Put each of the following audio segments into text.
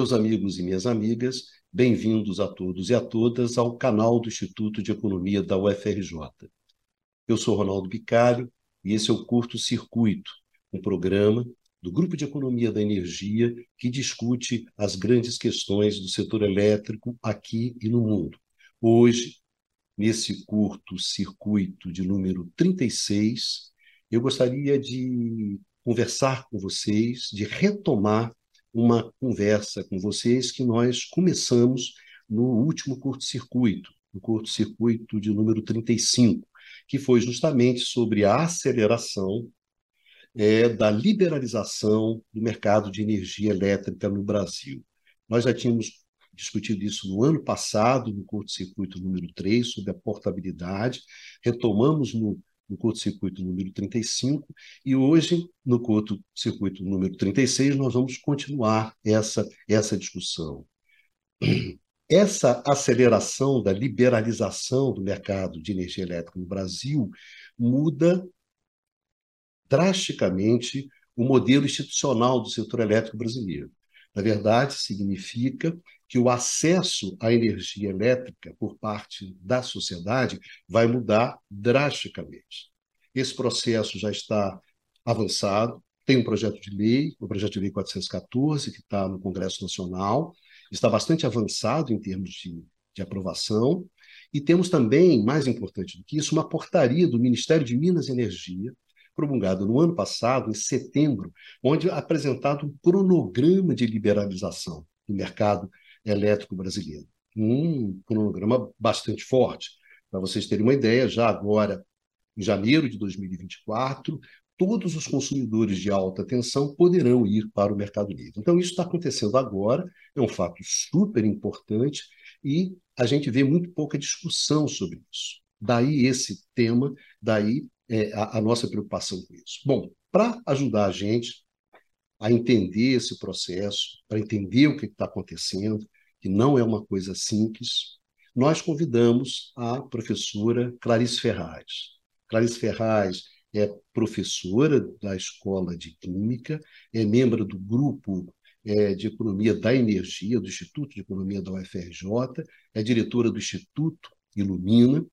Meus amigos e minhas amigas, bem-vindos a todos e a todas ao canal do Instituto de Economia da UFRJ. Eu sou Ronaldo Bicário e esse é o Curto Circuito, um programa do Grupo de Economia da Energia que discute as grandes questões do setor elétrico aqui e no mundo. Hoje, nesse curto circuito de número 36, eu gostaria de conversar com vocês, de retomar uma conversa com vocês que nós começamos no último curto-circuito, no curto-circuito de número 35, que foi justamente sobre a aceleração é, da liberalização do mercado de energia elétrica no Brasil. Nós já tínhamos discutido isso no ano passado, no curto-circuito número 3, sobre a portabilidade, retomamos no no curto-circuito número 35, e hoje, no curto-circuito número 36, nós vamos continuar essa, essa discussão. Essa aceleração da liberalização do mercado de energia elétrica no Brasil muda drasticamente o modelo institucional do setor elétrico brasileiro. Na verdade, significa que o acesso à energia elétrica por parte da sociedade vai mudar drasticamente. Esse processo já está avançado, tem um projeto de lei, o projeto de lei 414, que está no Congresso Nacional, está bastante avançado em termos de, de aprovação, e temos também, mais importante do que isso, uma portaria do Ministério de Minas e Energia, promulgada no ano passado, em setembro, onde é apresentado um cronograma de liberalização do mercado elétrico brasileiro. Um cronograma bastante forte. Para vocês terem uma ideia, já agora, em janeiro de 2024, todos os consumidores de alta tensão poderão ir para o Mercado Livre. Então, isso está acontecendo agora, é um fato super importante e a gente vê muito pouca discussão sobre isso. Daí esse tema, daí é, a, a nossa preocupação com isso. Bom, para ajudar a gente a entender esse processo, para entender o que está acontecendo, que não é uma coisa simples, nós convidamos a professora Clarice Ferraz. Clarice Ferraz é professora da Escola de Química, é membro do grupo é, de Economia da Energia, do Instituto de Economia da UFRJ, é diretora do Instituto Ilumina,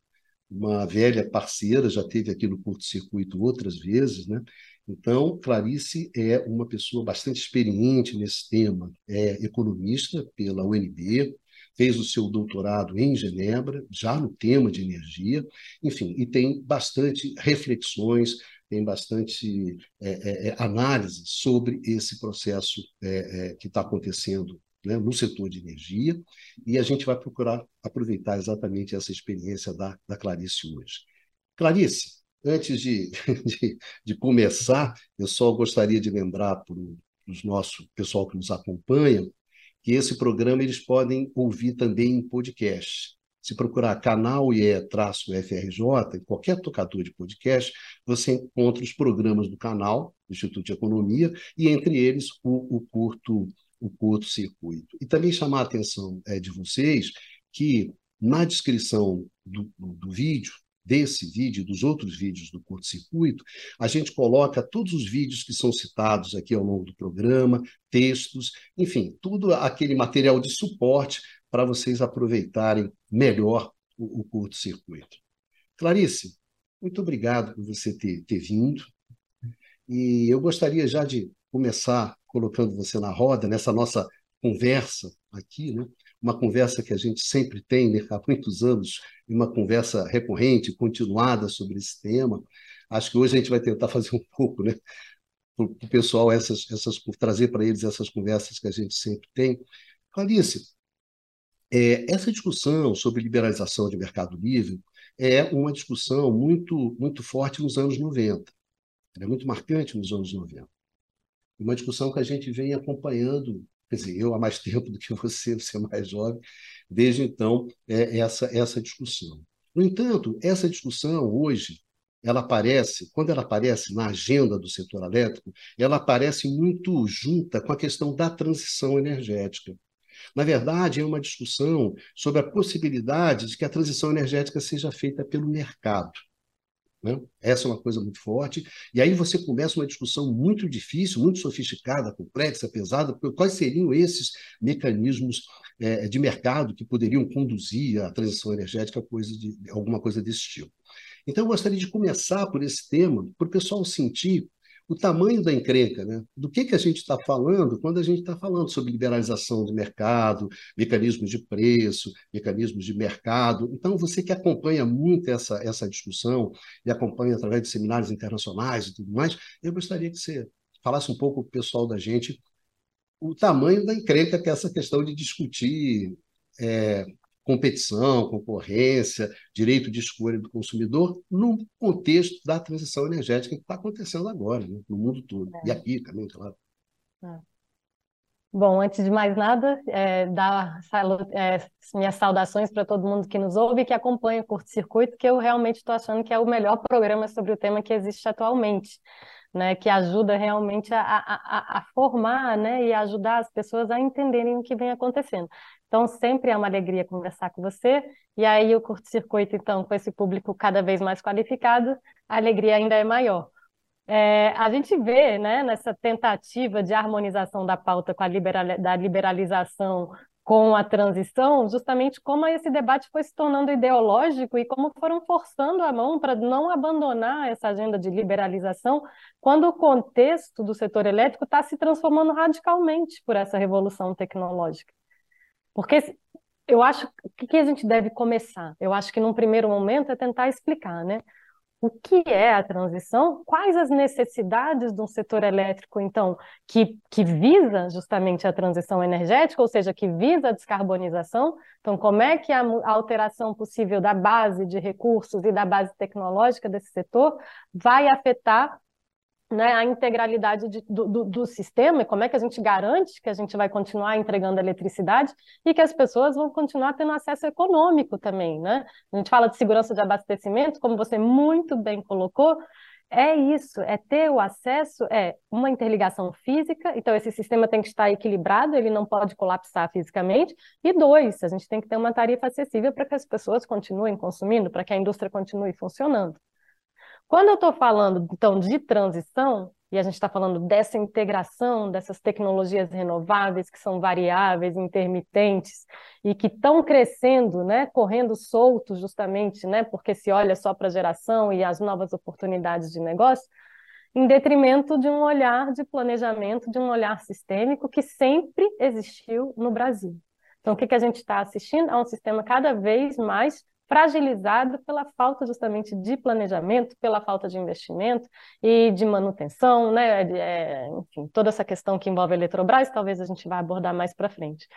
uma velha parceira, já teve aqui no Curto Circuito outras vezes, né? Então, Clarice é uma pessoa bastante experiente nesse tema, é economista pela UNB, fez o seu doutorado em Genebra, já no tema de energia, enfim, e tem bastante reflexões, tem bastante é, é, é análise sobre esse processo é, é que está acontecendo né, no setor de energia, e a gente vai procurar aproveitar exatamente essa experiência da, da Clarice hoje. Clarice, Antes de, de, de começar, eu só gostaria de lembrar para o nosso pessoal que nos acompanha que esse programa eles podem ouvir também em podcast. Se procurar canal IE-FRJ, em qualquer tocador de podcast, você encontra os programas do canal do Instituto de Economia e, entre eles, o, o curto o curto circuito. E também chamar a atenção é, de vocês que na descrição do, do, do vídeo desse vídeo dos outros vídeos do curto-circuito, a gente coloca todos os vídeos que são citados aqui ao longo do programa, textos, enfim, tudo aquele material de suporte para vocês aproveitarem melhor o, o curto-circuito. Clarice, muito obrigado por você ter, ter vindo. E eu gostaria já de começar colocando você na roda, nessa nossa conversa aqui, né? Uma conversa que a gente sempre tem né, há muitos anos, uma conversa recorrente, continuada sobre esse tema. Acho que hoje a gente vai tentar fazer um pouco, né, para o pessoal, essas, essas, trazer para eles essas conversas que a gente sempre tem. Clarice, é, essa discussão sobre liberalização de mercado livre é uma discussão muito, muito forte nos anos 90. Ela é muito marcante nos anos 90. Uma discussão que a gente vem acompanhando quer dizer, eu há mais tempo do que você, você é mais jovem, desde então é essa, essa discussão. No entanto, essa discussão hoje, ela aparece, quando ela aparece na agenda do setor elétrico, ela aparece muito junta com a questão da transição energética. Na verdade, é uma discussão sobre a possibilidade de que a transição energética seja feita pelo mercado. Né? Essa é uma coisa muito forte. E aí você começa uma discussão muito difícil, muito sofisticada, complexa, pesada, quais seriam esses mecanismos é, de mercado que poderiam conduzir a transição energética, coisa de, alguma coisa desse tipo. Então, eu gostaria de começar por esse tema, para o pessoal sentir o tamanho da encrenca, né? do que, que a gente está falando quando a gente está falando sobre liberalização do mercado, mecanismos de preço, mecanismos de mercado. Então, você que acompanha muito essa, essa discussão e acompanha através de seminários internacionais e tudo mais, eu gostaria que você falasse um pouco para o pessoal da gente o tamanho da encrenca que é essa questão de discutir é, competição, concorrência, direito de escolha do consumidor, no contexto da transição energética que está acontecendo agora, né, no mundo todo. É. E aqui também, claro. É. Bom, antes de mais nada, é, dar é, minhas saudações para todo mundo que nos ouve e que acompanha o Curto Circuito, que eu realmente estou achando que é o melhor programa sobre o tema que existe atualmente. Né, que ajuda realmente a, a, a, formar né, e ajudar as pessoas a entenderem o que vem acontecendo. Então, sempre é uma alegria conversar com você. E aí, o curto-circuito, então, com esse público cada vez mais qualificado, a alegria ainda é maior. É, a gente vê, né, nessa tentativa de harmonização da pauta com a liberal, da liberalização com a transição, justamente como esse debate foi se tornando ideológico e como foram forçando a mão para não abandonar essa agenda de liberalização, quando o contexto do setor elétrico está se transformando radicalmente por essa revolução tecnológica. Porque eu acho o que a gente deve começar? Eu acho que num primeiro momento é tentar explicar, né? O que é a transição? Quais as necessidades de um setor elétrico, então, que, que visa justamente a transição energética, ou seja, que visa a descarbonização? Então, como é que a, a alteração possível da base de recursos e da base tecnológica desse setor vai afetar né, a integralidade de, do, do, do, sistema e como é que a gente garante que a gente vai continuar entregando eletricidade e que as pessoas vão continuar tendo acesso econômico também, né? A gente fala de segurança de abastecimento, como você muito bem colocou, é isso, é ter o acesso, é uma interligação física, então esse sistema tem que estar equilibrado, ele não pode colapsar fisicamente, e dois, a gente tem que ter uma tarifa acessível para que as pessoas continuem consumindo, para que a indústria continue funcionando. Quando eu estou falando, então, de transição, e a gente está falando dessa integração dessas tecnologias renováveis que são variáveis, intermitentes e que estão crescendo, né, correndo soltos justamente, né, porque se olha só para a geração e as novas oportunidades de negócio, em detrimento de um olhar de planejamento, de um olhar sistêmico que sempre existiu no Brasil. Então, o que, que a gente está assistindo? A um sistema cada vez mais fragilizado pela falta justamente de planejamento, pela falta de investimento e de manutenção, né? É, enfim, toda essa questão que envolve a Eletrobras, talvez a gente vá abordar mais para frente.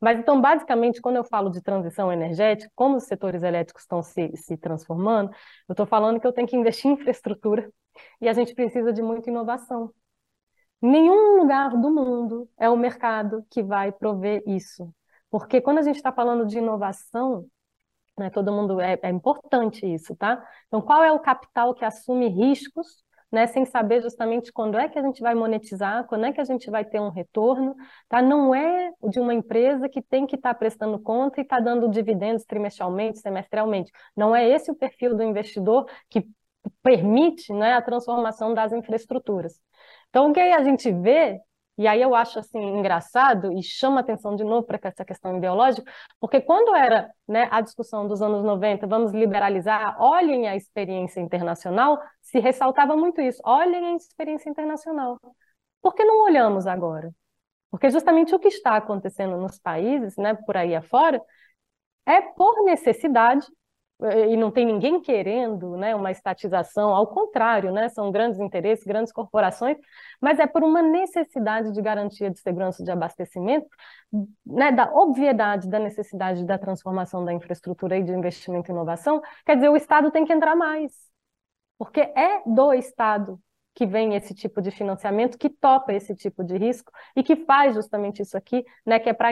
Mas então, basicamente, quando eu falo de transição energética, como os setores elétricos estão se, se transformando, eu estou falando que eu tenho que investir em infraestrutura e a gente precisa de muita inovação. Nenhum lugar do mundo é o mercado que vai prover isso. Porque quando a gente está falando de inovação, né? Todo mundo é, é importante isso, tá? Então, qual é o capital que assume riscos né, sem saber justamente quando é que a gente vai monetizar, quando é que a gente vai ter um retorno, tá? Não é de uma empresa que tem que estar tá prestando conta e está dando dividendos trimestralmente, semestralmente. Não é esse o perfil do investidor que permite né, a transformação das infraestruturas. Então, o que a gente vê e aí eu acho assim engraçado e chama atenção de novo para essa questão ideológica, porque quando era né, a discussão dos anos 90, vamos liberalizar, olhem a experiência internacional, se ressaltava muito isso, olhem a experiência internacional. Por que não olhamos agora? Porque justamente o que está acontecendo nos países, né, por aí afora, é por necessidade e não tem ninguém querendo né, uma estatização, ao contrário, né, são grandes interesses, grandes corporações, mas é por uma necessidade de garantia de segurança de abastecimento, né, da obviedade da necessidade da transformação da infraestrutura e de investimento em inovação, quer dizer, o Estado tem que entrar mais, porque é do Estado que vem esse tipo de financiamento, que topa esse tipo de risco e que faz justamente isso aqui, né, que é para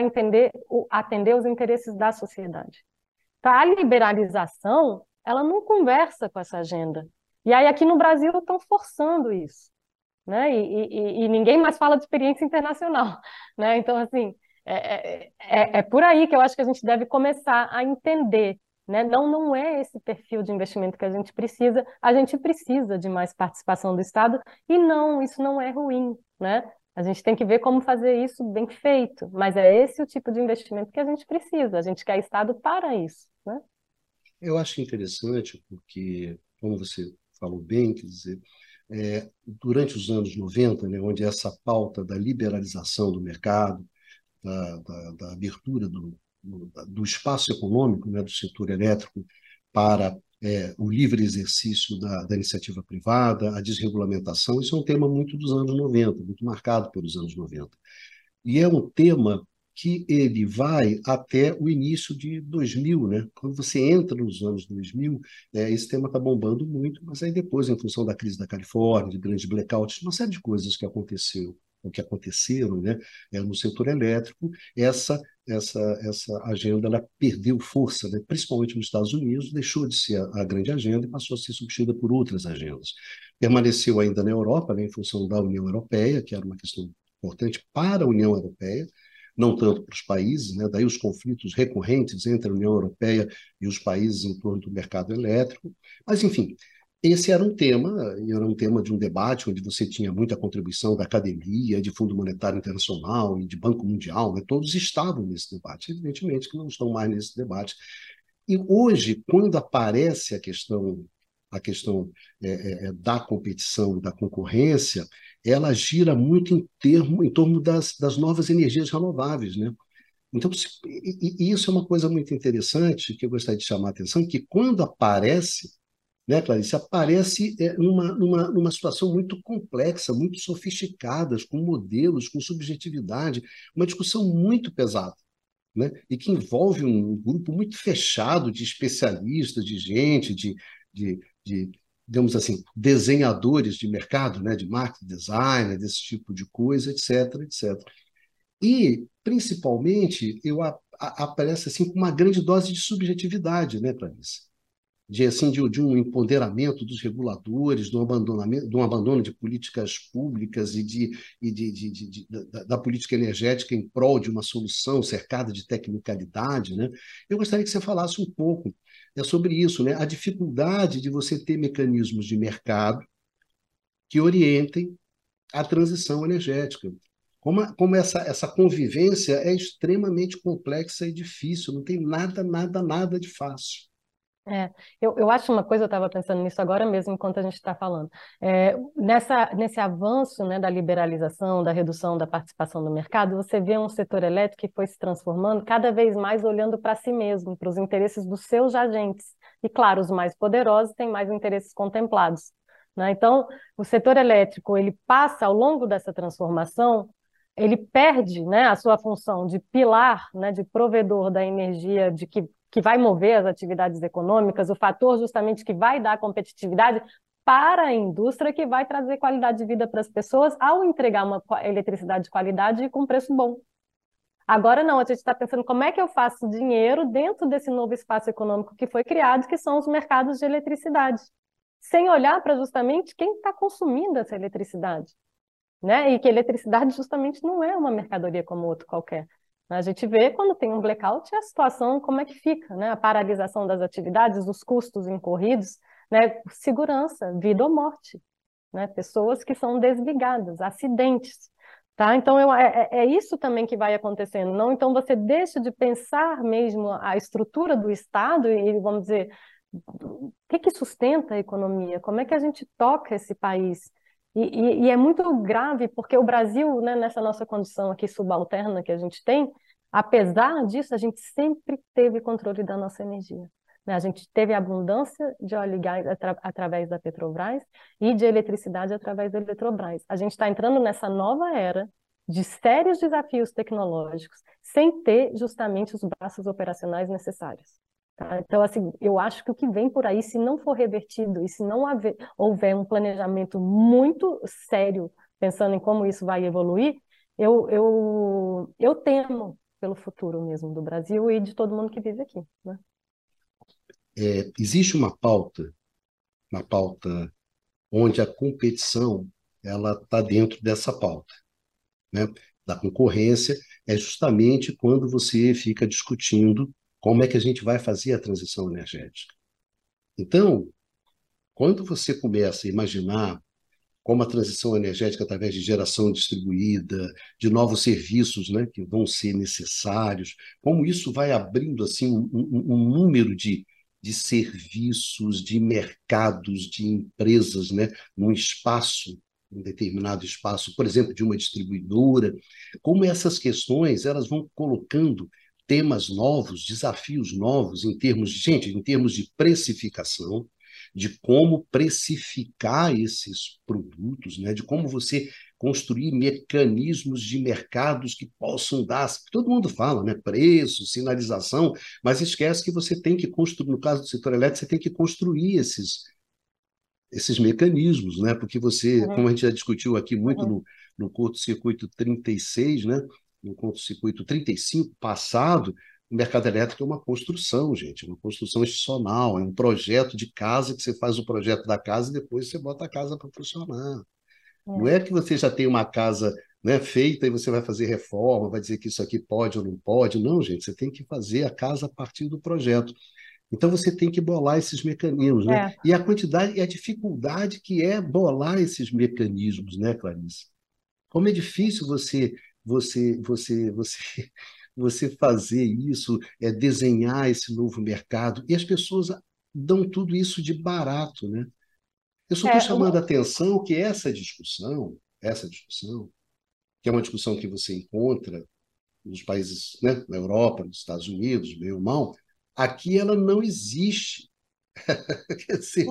atender os interesses da sociedade. A liberalização, ela não conversa com essa agenda. E aí aqui no Brasil estão forçando isso. Né? E, e, e, ninguém mais fala de experiência internacional. Né? Então, assim, é, é, é, é, por aí que eu acho que a gente deve começar a entender Né? Não, não é esse perfil de investimento que a gente precisa. A gente precisa de mais participação do Estado e não, isso não é ruim, né? A gente tem que ver como fazer isso bem feito, mas é esse o tipo de investimento que a gente precisa. A gente quer Estado para isso, né? Eu acho interessante porque, como você falou bem, quer dizer, é, durante os anos 90, né, onde essa pauta da liberalização do mercado, da, da, da abertura do, do, do, espaço econômico, né, do setor elétrico, para é, o livre exercício da, da, iniciativa privada, a desregulamentação, isso é um tema muito dos anos 90, muito marcado pelos anos 90. E é um tema que ele vai até o início de 2000, né? Quando você entra nos anos 2000, é, esse tema está bombando muito, mas aí depois, em função da crise da Califórnia, de grandes blackouts, uma série de coisas que aconteceu, o que aconteceram, né? É, no setor elétrico, essa essa essa agenda ela perdeu força, né? principalmente nos Estados Unidos, deixou de ser a, a grande agenda e passou a ser substituída por outras agendas. Permaneceu ainda na Europa, né? Em função da União Europeia, que era uma questão importante para a União Europeia, não tanto para os países, né? daí os conflitos recorrentes entre a União Europeia e os países em torno do mercado elétrico. Mas, enfim, esse era um tema, era um tema de um debate onde você tinha muita contribuição da academia, de Fundo Monetário Internacional e de Banco Mundial, né? todos estavam nesse debate, evidentemente que não estão mais nesse debate. E hoje, quando aparece a questão a questão é, é, é da competição, da concorrência, ela gira muito em, termo, em torno das, das novas energias renováveis. Né? Então, e, e isso é uma coisa muito interessante que eu gostaria de chamar a atenção, que quando aparece, né, Clarice, aparece é, numa, numa, numa situação muito complexa, muito sofisticada, com modelos, com subjetividade, uma discussão muito pesada. Né? e que envolve um grupo muito fechado de especialistas, de gente, de, de, de digamos assim, desenhadores de mercado, né, de marketing design, desse tipo de coisa, etc, etc. E, principalmente, eu a, a, aparece assim com uma grande dose de subjetividade, né, Clarice? De, assim, de, de, um empoderamento dos reguladores, um, abandonamento, um abandono de políticas públicas e, de, e de da, da, política energética em prol de uma solução cercada de tecnicalidade. Né? Eu gostaria que você falasse um pouco é sobre isso, né? a dificuldade de você ter mecanismos de mercado que orientem a transição energética. Como, como essa, essa convivência é extremamente complexa e difícil, não tem nada, nada, nada de fácil. É, eu, eu acho uma coisa, eu estava pensando nisso agora mesmo, enquanto a gente está falando. É, nessa, nesse avanço né, da liberalização, da redução da participação no mercado, você vê um setor elétrico que foi se transformando cada vez mais olhando para si mesmo, para os interesses dos seus agentes. E, claro, os mais poderosos têm mais interesses contemplados. Né? Então, o setor elétrico ele passa, ao longo dessa transformação, ele perde né, a sua função de pilar, né, de provedor da energia de que que vai mover as atividades econômicas, o fator justamente que vai dar competitividade para a indústria, que vai trazer qualidade de vida para as pessoas ao entregar uma eletricidade de qualidade e com preço bom. Agora não, a gente está pensando como é que eu faço dinheiro dentro desse novo espaço econômico que foi criado, que são os mercados de eletricidade, sem olhar para justamente quem está consumindo essa eletricidade. Né? E que eletricidade justamente não é uma mercadoria como outro qualquer. A gente vê quando tem um blackout a situação, como é que fica, né? A paralisação das atividades, os custos incorridos, né? Segurança, vida ou morte, né? Pessoas que são desligadas, acidentes, tá? Então eu, é, é, é isso também que vai acontecendo, não? Então você deixa de pensar mesmo a estrutura do Estado e vamos dizer o que, que sustenta a economia, como é que a gente toca esse país, e, e, e, é muito grave, porque o Brasil, né, nessa nossa condição aqui subalterna que a gente tem, apesar disso, a gente sempre teve controle da nossa energia. Né? A gente teve abundância de óleo e gás atra através da Petrobras e de eletricidade através da Eletrobras. A gente está entrando nessa nova era de sérios desafios tecnológicos, sem ter justamente os braços operacionais necessários. Tá? Então, assim, eu acho que o que vem por aí, se não for revertido e se não haver, houver um planejamento muito sério, pensando em como isso vai evoluir, eu, eu, eu temo pelo futuro mesmo do Brasil e de todo mundo que vive aqui. Né? É, existe uma pauta, uma pauta onde a competição ela está dentro dessa pauta, né? Da concorrência é justamente quando você fica discutindo Como é que a gente vai fazer a transição energética? Então, quando você começa a imaginar como a transição energética através de geração distribuída, de novos serviços né, que vão ser necessários, como isso vai abrindo assim um, um, número de, de serviços, de mercados, de empresas, né, num espaço, um determinado espaço, por exemplo, de uma distribuidora, como essas questões elas vão colocando temas novos, desafios novos em termos de gente, em termos de precificação, de como precificar esses produtos, né? de como você construir mecanismos de mercados que possam dar. Todo mundo fala, né? Preço, sinalização, mas esquece que você tem que construir, no caso do setor elétrico, você tem que construir esses, esses mecanismos, né? Porque você, uhum. como a gente já discutiu aqui muito uhum. no, no curto-circuito 36, né? No curto-circuito 35 passado, o mercado elétrico é uma construção, gente, é uma construção institucional, é um projeto de casa que você faz o projeto da casa e depois você bota a casa para funcionar. É. Não é que você já tem uma casa né, feita e você vai fazer reforma, vai dizer que isso aqui pode ou não pode. Não, gente, você tem que fazer a casa a partir do projeto. Então você tem que bolar esses mecanismos, né? É. E a quantidade e a dificuldade que é bolar esses mecanismos, né, Clarice? Como é difícil você você você você você fazer isso, é desenhar esse novo mercado, e as pessoas dão tudo isso de barato, né? Eu só estou é, chamando a atenção que essa discussão, essa discussão, que é uma discussão que você encontra nos países, né, na Europa, nos Estados Unidos, meio mal, aqui ela não existe. Quer dizer,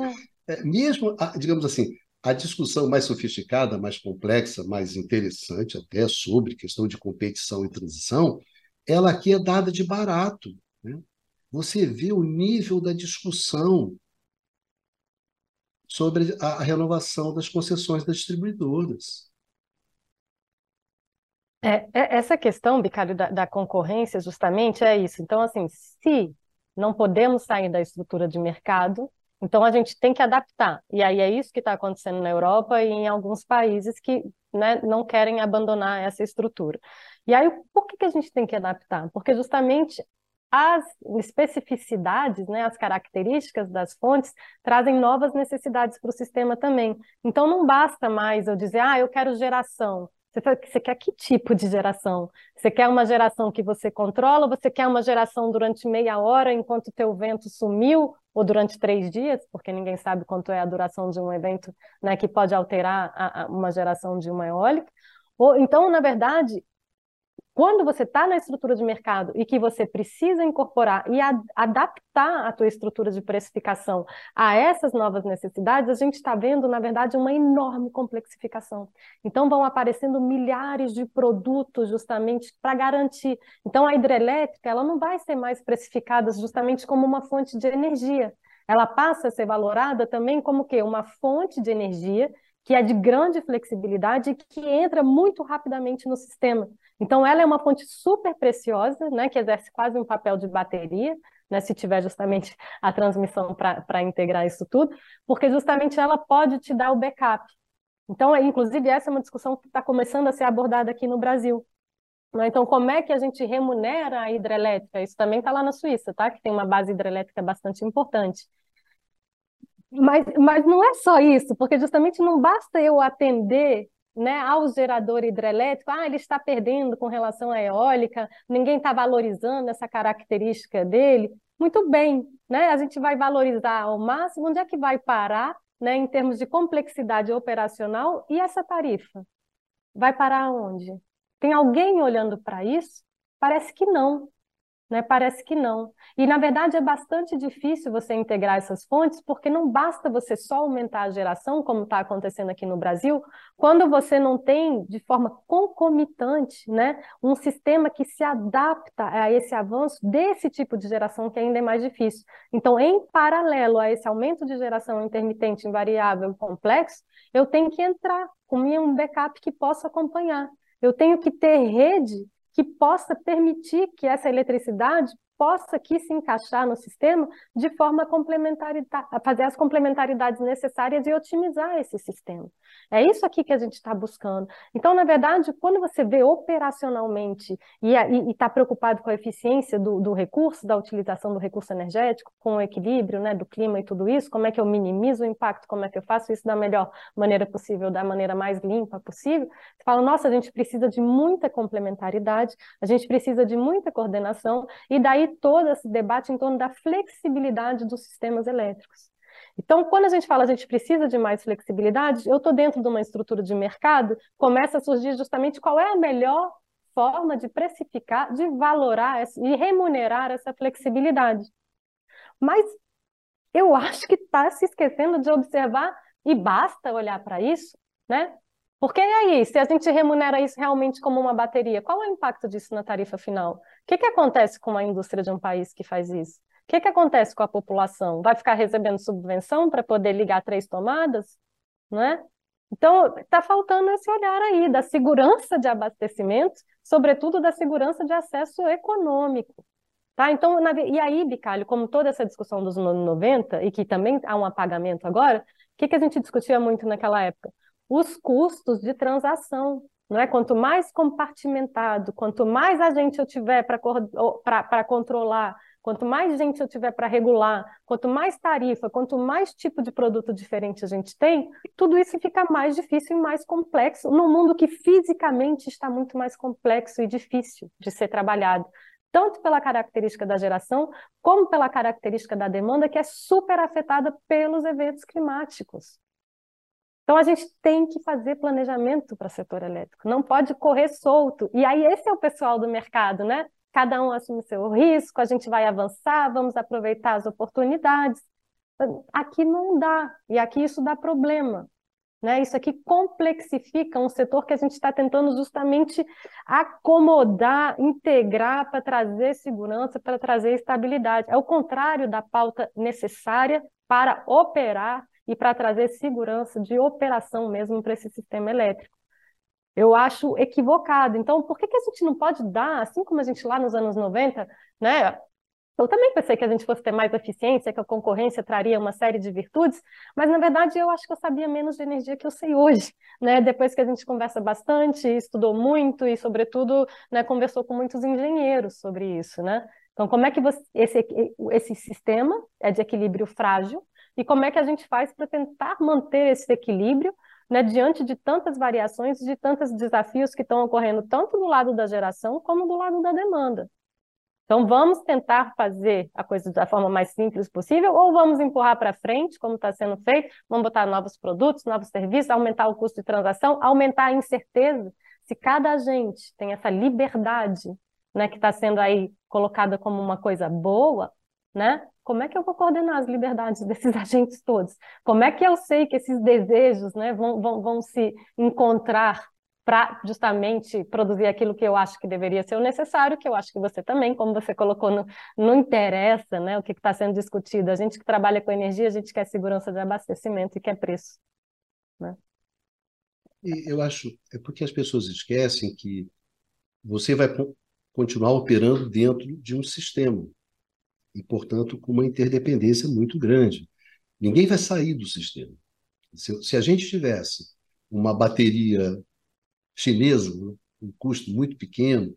é. é. mesmo, digamos assim, a discussão mais sofisticada, mais complexa, mais interessante até sobre questão de competição e transição, ela aqui é dada de barato. Né? Você vê o nível da discussão sobre a renovação das concessões das distribuidoras. É, é, essa questão, Bicário, da, da, concorrência, justamente é isso. Então, assim, se não podemos sair da estrutura de mercado, então a gente tem que adaptar. E aí é isso que está acontecendo na Europa e em alguns países que né, não querem abandonar essa estrutura. E aí, por que, que a gente tem que adaptar? Porque justamente as especificidades, né, as características das fontes trazem novas necessidades para o sistema também. Então, não basta mais eu dizer, ah, eu quero geração. Você quer que tipo de geração? Você quer uma geração que você controla? Você quer uma geração durante meia hora enquanto o teu vento sumiu? Ou durante três dias? Porque ninguém sabe quanto é a duração de um evento né, que pode alterar a, a, uma geração de uma eólica. Ou, então, na verdade, quando você está na estrutura de mercado e que você precisa incorporar e ad adaptar a tua estrutura de precificação a essas novas necessidades, a gente está vendo, na verdade, uma enorme complexificação. Então, vão aparecendo milhares de produtos justamente para garantir. Então, a hidrelétrica ela não vai ser mais precificada justamente como uma fonte de energia. Ela passa a ser valorada também como que uma fonte de energia que é de grande flexibilidade e que entra muito rapidamente no sistema. Então, ela é uma fonte super preciosa, né, que exerce quase um papel de bateria, né, se tiver justamente a transmissão para integrar isso tudo, porque justamente ela pode te dar o backup. Então, inclusive, essa é uma discussão que está começando a ser abordada aqui no Brasil. Né? Então, como é que a gente remunera a hidrelétrica? Isso também está lá na Suíça, tá? que tem uma base hidrelétrica bastante importante. Mas, mas não é só isso, porque justamente não basta eu atender né, ao gerador hidrelétrico, ah, ele está perdendo com relação à eólica, ninguém está valorizando essa característica dele. Muito bem, né? A gente vai valorizar ao máximo, onde é que vai parar, né, em termos de complexidade operacional e essa tarifa? Vai parar onde? Tem alguém olhando para isso? Parece que não. Né? Parece que não. E, na verdade, é bastante difícil você integrar essas fontes, porque não basta você só aumentar a geração, como está acontecendo aqui no Brasil, quando você não tem, de forma concomitante, né, um sistema que se adapta a esse avanço desse tipo de geração, que ainda é mais difícil. Então, em paralelo a esse aumento de geração intermitente, invariável, complexo, eu tenho que entrar com um backup que possa acompanhar. Eu tenho que ter rede que possa permitir que essa eletricidade possa aqui se encaixar no sistema de forma a fazer as complementaridades necessárias e otimizar esse sistema. É isso aqui que a gente está buscando. Então, na verdade, quando você vê operacionalmente e está preocupado com a eficiência do, do, recurso, da utilização do recurso energético, com o equilíbrio né, do clima e tudo isso, como é que eu minimizo o impacto, como é que eu faço isso da melhor maneira possível, da maneira mais limpa possível, você fala, nossa, a gente precisa de muita complementaridade, a gente precisa de muita coordenação, e daí todo esse debate em torno da flexibilidade dos sistemas elétricos. Então, quando a gente fala a gente precisa de mais flexibilidade, eu estou dentro de uma estrutura de mercado, começa a surgir justamente qual é a melhor forma de precificar, de valorar e remunerar essa flexibilidade. Mas eu acho que está se esquecendo de observar, e basta olhar para isso, né? Porque aí, se a gente remunera isso realmente como uma bateria, qual é o impacto disso na tarifa final? O que, que acontece com a indústria de um país que faz isso? O que, que acontece com a população? Vai ficar recebendo subvenção para poder ligar três tomadas? Não é? Então, está faltando esse olhar aí da segurança de abastecimento, sobretudo da segurança de acesso econômico. Tá? Então, na... e aí, Bicalho, como toda essa discussão dos anos 90, e que também há um apagamento agora, o que, que a gente discutia muito naquela época? Os custos de transação. Não é? Quanto mais compartimentado, quanto mais a gente eu tiver para controlar Quanto mais gente eu tiver para regular, quanto mais tarifa, quanto mais tipo de produto diferente a gente tem, tudo isso fica mais difícil e mais complexo num mundo que fisicamente está muito mais complexo e difícil de ser trabalhado tanto pela característica da geração, como pela característica da demanda, que é super afetada pelos eventos climáticos. Então, a gente tem que fazer planejamento para o setor elétrico, não pode correr solto. E aí, esse é o pessoal do mercado, né? cada um assume seu risco, a gente vai avançar, vamos aproveitar as oportunidades. Aqui não dá, e aqui isso dá problema. Né? Isso aqui complexifica um setor que a gente está tentando justamente acomodar, integrar para trazer segurança, para trazer estabilidade. É o contrário da pauta necessária para operar e para trazer segurança de operação mesmo para esse sistema elétrico eu acho equivocado. Então, por que, que a gente não pode dar, assim como a gente lá nos anos 90, né? Eu também pensei que a gente fosse ter mais eficiência, que a concorrência traria uma série de virtudes, mas na verdade eu acho que eu sabia menos de energia que eu sei hoje, né? Depois que a gente conversa bastante, estudou muito e, sobretudo, né, conversou com muitos engenheiros sobre isso, né? Então, como é que você, esse, esse sistema é de equilíbrio frágil e como é que a gente faz para tentar manter esse equilíbrio né, diante de tantas variações, de tantos desafios que estão ocorrendo tanto do lado da geração como do lado da demanda. Então, vamos tentar fazer a coisa da forma mais simples possível ou vamos empurrar para frente, como está sendo feito, vamos botar novos produtos, novos serviços, aumentar o custo de transação, aumentar a incerteza. Se cada agente tem essa liberdade né, que está sendo aí colocada como uma coisa boa, né? Como é que eu vou coordenar as liberdades desses agentes todos? Como é que eu sei que esses desejos né, vão, vão, vão se encontrar para justamente produzir aquilo que eu acho que deveria ser o necessário, que eu acho que você também, como você colocou, não, não interessa né, o que está sendo discutido. A gente que trabalha com energia, a gente quer segurança de abastecimento e quer preço. Né? Eu acho, é porque as pessoas esquecem que você vai continuar operando dentro de um sistema e, portanto, com uma interdependência muito grande. Ninguém vai sair do sistema. Se, se a gente tivesse uma bateria chinesa, um custo muito pequeno,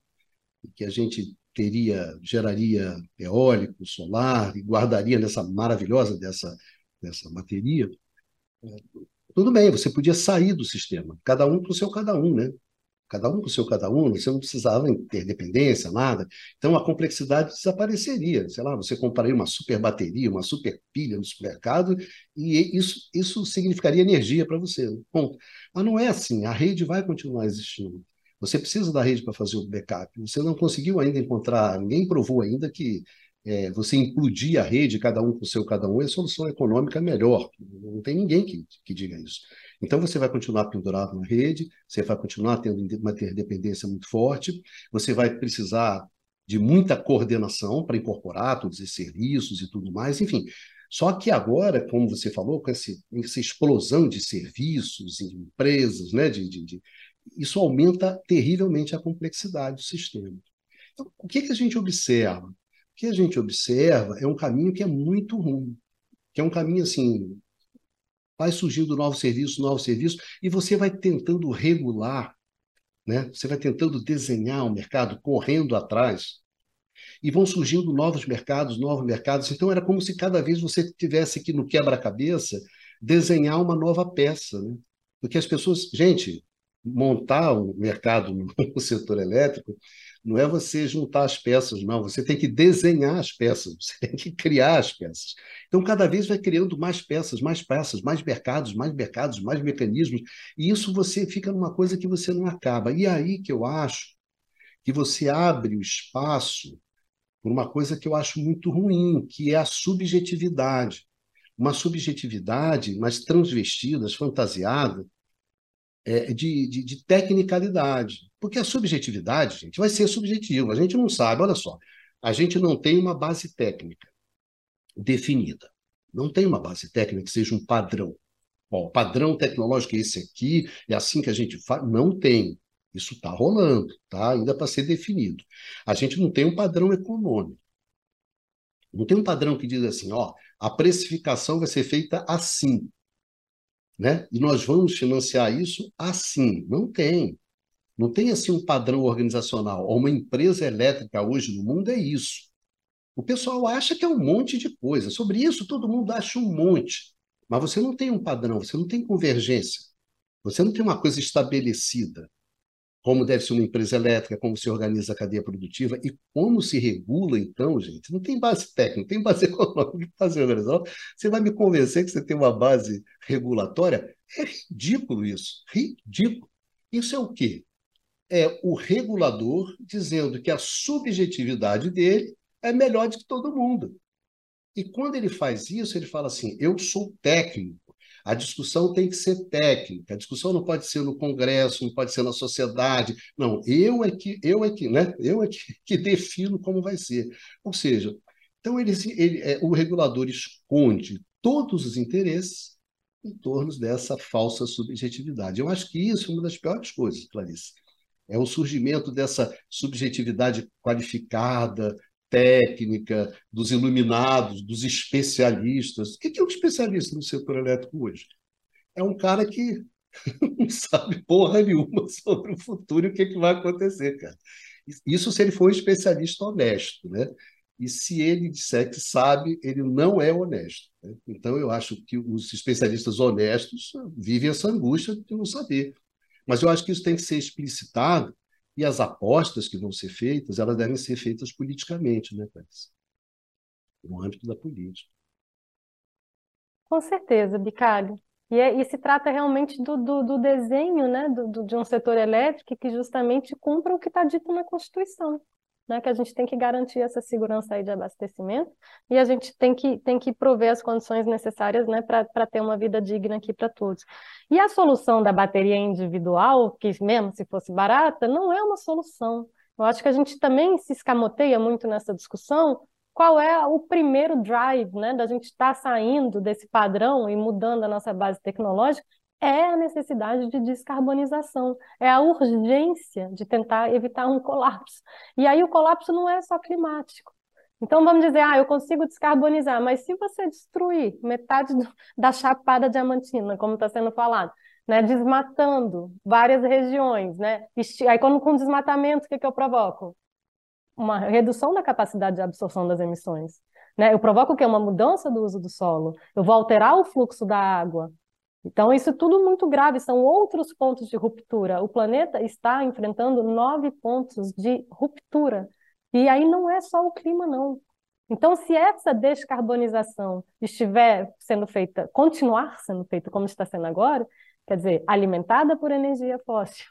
que a gente teria geraria eólico, solar e guardaria nessa maravilhosa dessa dessa bateria, é, tudo bem, você podia sair do sistema, cada um para o seu cada um, né? Cada um com o seu cada um, você não precisava ter dependência, nada. Então a complexidade desapareceria. Sei lá, você compraria uma super bateria, uma super pilha no supermercado e isso, isso significaria energia para você. Ponto. Mas não é assim, a rede vai continuar existindo. Você precisa da rede para fazer o backup. Você não conseguiu ainda encontrar, ninguém provou ainda que é, você implodir a rede, cada um com o seu cada um, é a solução econômica melhor. Não tem ninguém que, que diga isso. Então, você vai continuar pendurado na rede, você vai continuar tendo uma interdependência muito forte, você vai precisar de muita coordenação para incorporar todos esses serviços e tudo mais, enfim. Só que agora, como você falou, com esse, essa explosão de serviços, empresas, né, de, de, de, isso aumenta terrivelmente a complexidade do sistema. Então, o que, que a gente observa? que a gente observa é um caminho que é muito ruim, que é um caminho assim, vai surgindo novos serviços, novos serviços, e você vai tentando regular, né? Você vai tentando desenhar o mercado correndo atrás, e vão surgindo novos mercados, novos mercados. Então era como se cada vez você tivesse que no quebra-cabeça desenhar uma nova peça, né? Porque as pessoas, gente, montar um mercado no setor elétrico não é você juntar as peças, não. Você tem que desenhar as peças, você tem que criar as peças. Então, cada vez vai criando mais peças, mais peças, mais mercados, mais mercados, mais mecanismos, e isso você fica numa coisa que você não acaba. E aí que eu acho que você abre o espaço por uma coisa que eu acho muito ruim, que é a subjetividade. Uma subjetividade, mas transvestida, fantasiada, é, de, de, de, tecnicalidade. Porque a subjetividade, gente, vai ser subjetiva. A gente não sabe, olha só, a gente não tem uma base técnica definida. Não tem uma base técnica que seja um padrão. Bom, padrão tecnológico é esse aqui, é assim que a gente faz. Não tem. Isso está rolando, tá? ainda para ser definido. A gente não tem um padrão econômico. Não tem um padrão que diz assim, ó, a precificação vai ser feita assim né? E nós vamos financiar isso assim. Não tem. Não tem assim um padrão organizacional. Uma empresa elétrica hoje no mundo é isso. O pessoal acha que é um monte de coisa. Sobre isso, todo mundo acha um monte. Mas você não tem um padrão, você não tem convergência. Você não tem uma coisa estabelecida como deve ser uma empresa elétrica, como se organiza a cadeia produtiva e como se regula, então, gente. Não tem base técnica, não tem base econômica fazer organização. Você vai me convencer que você tem uma base regulatória? É ridículo isso, ridículo. Isso é o quê? É o regulador dizendo que a subjetividade dele é melhor do que todo mundo. E quando ele faz isso, ele fala assim: eu sou técnico, a discussão tem que ser técnica, a discussão não pode ser no Congresso, não pode ser na sociedade. Não, eu é que, eu é que, né? Eu é que, que defino como vai ser. Ou seja, então ele, ele é, o regulador esconde todos os interesses em torno dessa falsa subjetividade. Eu acho que isso é uma das piores coisas, Clarice. É o surgimento dessa subjetividade qualificada, técnica, dos iluminados, dos especialistas. O que é um especialista no setor elétrico hoje? É um cara que não sabe porra nenhuma sobre o futuro e o que, é que vai acontecer, cara. Isso se ele for um especialista honesto, né? E se ele disser que sabe, ele não é honesto. Né? Então, eu acho que os especialistas honestos vivem essa angústia de não saber. Mas eu acho que isso tem que ser explicitado e as apostas que vão ser feitas, elas devem ser feitas politicamente, né, Thais? No âmbito da política. Com certeza, Bicalho. E, é, e se trata realmente do, do, do desenho né, do, de um setor elétrico que justamente cumpra o que está dito na Constituição né, que a gente tem que garantir essa segurança aí de abastecimento e a gente tem que, tem que prover as condições necessárias né, para ter uma vida digna aqui para todos. E a solução da bateria individual, que mesmo se fosse barata, não é uma solução. Eu acho que a gente também se escamoteia muito nessa discussão qual é o primeiro drive né, da gente estar tá saindo desse padrão e mudando a nossa base tecnológica é a necessidade de descarbonização, é a urgência de tentar evitar um colapso. E aí o colapso não é só climático. Então vamos dizer, ah, eu consigo descarbonizar, mas se você destruir metade do, da chapada diamantina, como está sendo falado, né, desmatando várias regiões, né, aí quando com desmatamento, o que, que eu provoco? Uma redução da capacidade de absorção das emissões. Né? Eu provoco o quê? Uma mudança do uso do solo. Eu vou alterar o fluxo da água. Então, isso é tudo muito grave, são outros pontos de ruptura. O planeta está enfrentando nove pontos de ruptura. E aí não é só o clima, não. Então, se essa descarbonização estiver sendo feita, continuar sendo feita como está sendo agora, quer dizer, alimentada por energia fóssil,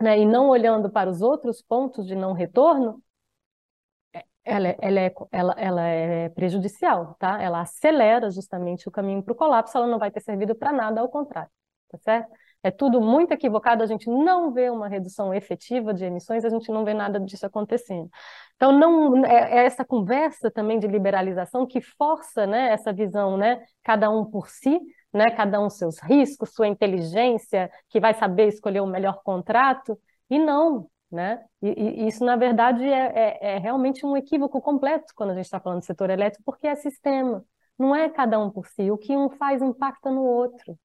né, e não olhando para os outros pontos de não retorno, ela, é, ela, é, ela, ela é prejudicial, tá? Ela acelera justamente o caminho para o colapso, ela não vai ter servido para nada, ao contrário, tá certo? É tudo muito equivocado, a gente não vê uma redução efetiva de emissões, a gente não vê nada disso acontecendo. Então, não é, é essa conversa também de liberalização que força né, essa visão, né, cada um por si, né, cada um seus riscos, sua inteligência, que vai saber escolher o melhor contrato, e não, Né? E, e isso, na verdade, é, é, é, realmente um equívoco completo quando a gente está falando do setor elétrico, porque é sistema, não é cada um por si. O que um faz impacta no outro,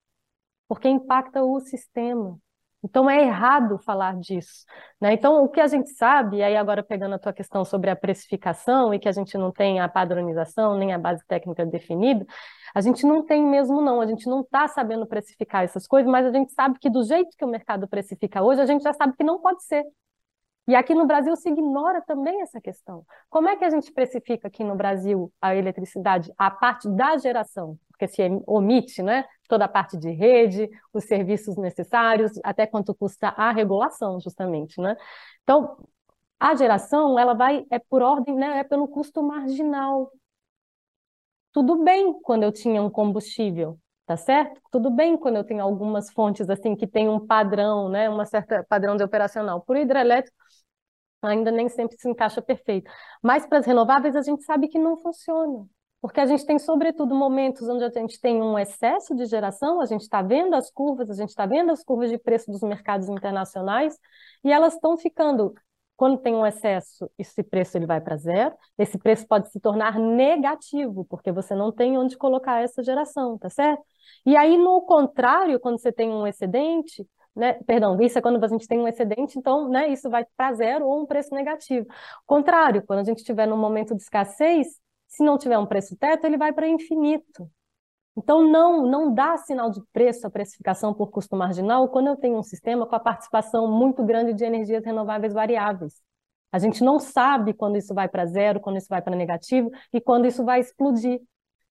porque impacta o sistema. Então é errado falar disso. Né? Então, o que a gente sabe, e aí agora pegando a tua questão sobre a precificação e que a gente não tem a padronização, nem a base técnica definida, a gente não tem mesmo, não. A gente não está sabendo precificar essas coisas, mas a gente sabe que do jeito que o mercado precifica hoje, a gente já sabe que não pode ser. E aqui no Brasil se ignora também essa questão. Como é que a gente precifica aqui no Brasil a eletricidade, a parte da geração? Porque se omite né, toda a parte de rede, os serviços necessários, até quanto custa a regulação, justamente. Né? Então, a geração ela vai é por ordem, né, é pelo custo marginal. Tudo bem quando eu tinha um combustível, tá certo? Tudo bem quando eu tenho algumas fontes assim que tem um padrão, né, uma certa padrão de operacional. Por hidrelétrico ainda nem sempre se encaixa perfeito. Mas para as renováveis a gente sabe que não funciona. Porque a gente tem, sobretudo, momentos onde a gente tem um excesso de geração, a gente está vendo as curvas, a gente está vendo as curvas de preço dos mercados internacionais, e elas estão ficando, quando tem um excesso, esse preço ele vai para zero, esse preço pode se tornar negativo, porque você não tem onde colocar essa geração, tá certo? E aí, no contrário, quando você tem um excedente, né? Perdão, isso é quando a gente tem um excedente, então, né, isso vai para zero ou um preço negativo. Contrário, quando a gente estiver num momento de escassez, se não tiver um preço teto, ele vai para infinito. Então, não, não dá sinal de preço a precificação por custo marginal quando eu tenho um sistema com a participação muito grande de energias renováveis variáveis. A gente não sabe quando isso vai para zero, quando isso vai para negativo e quando isso vai explodir.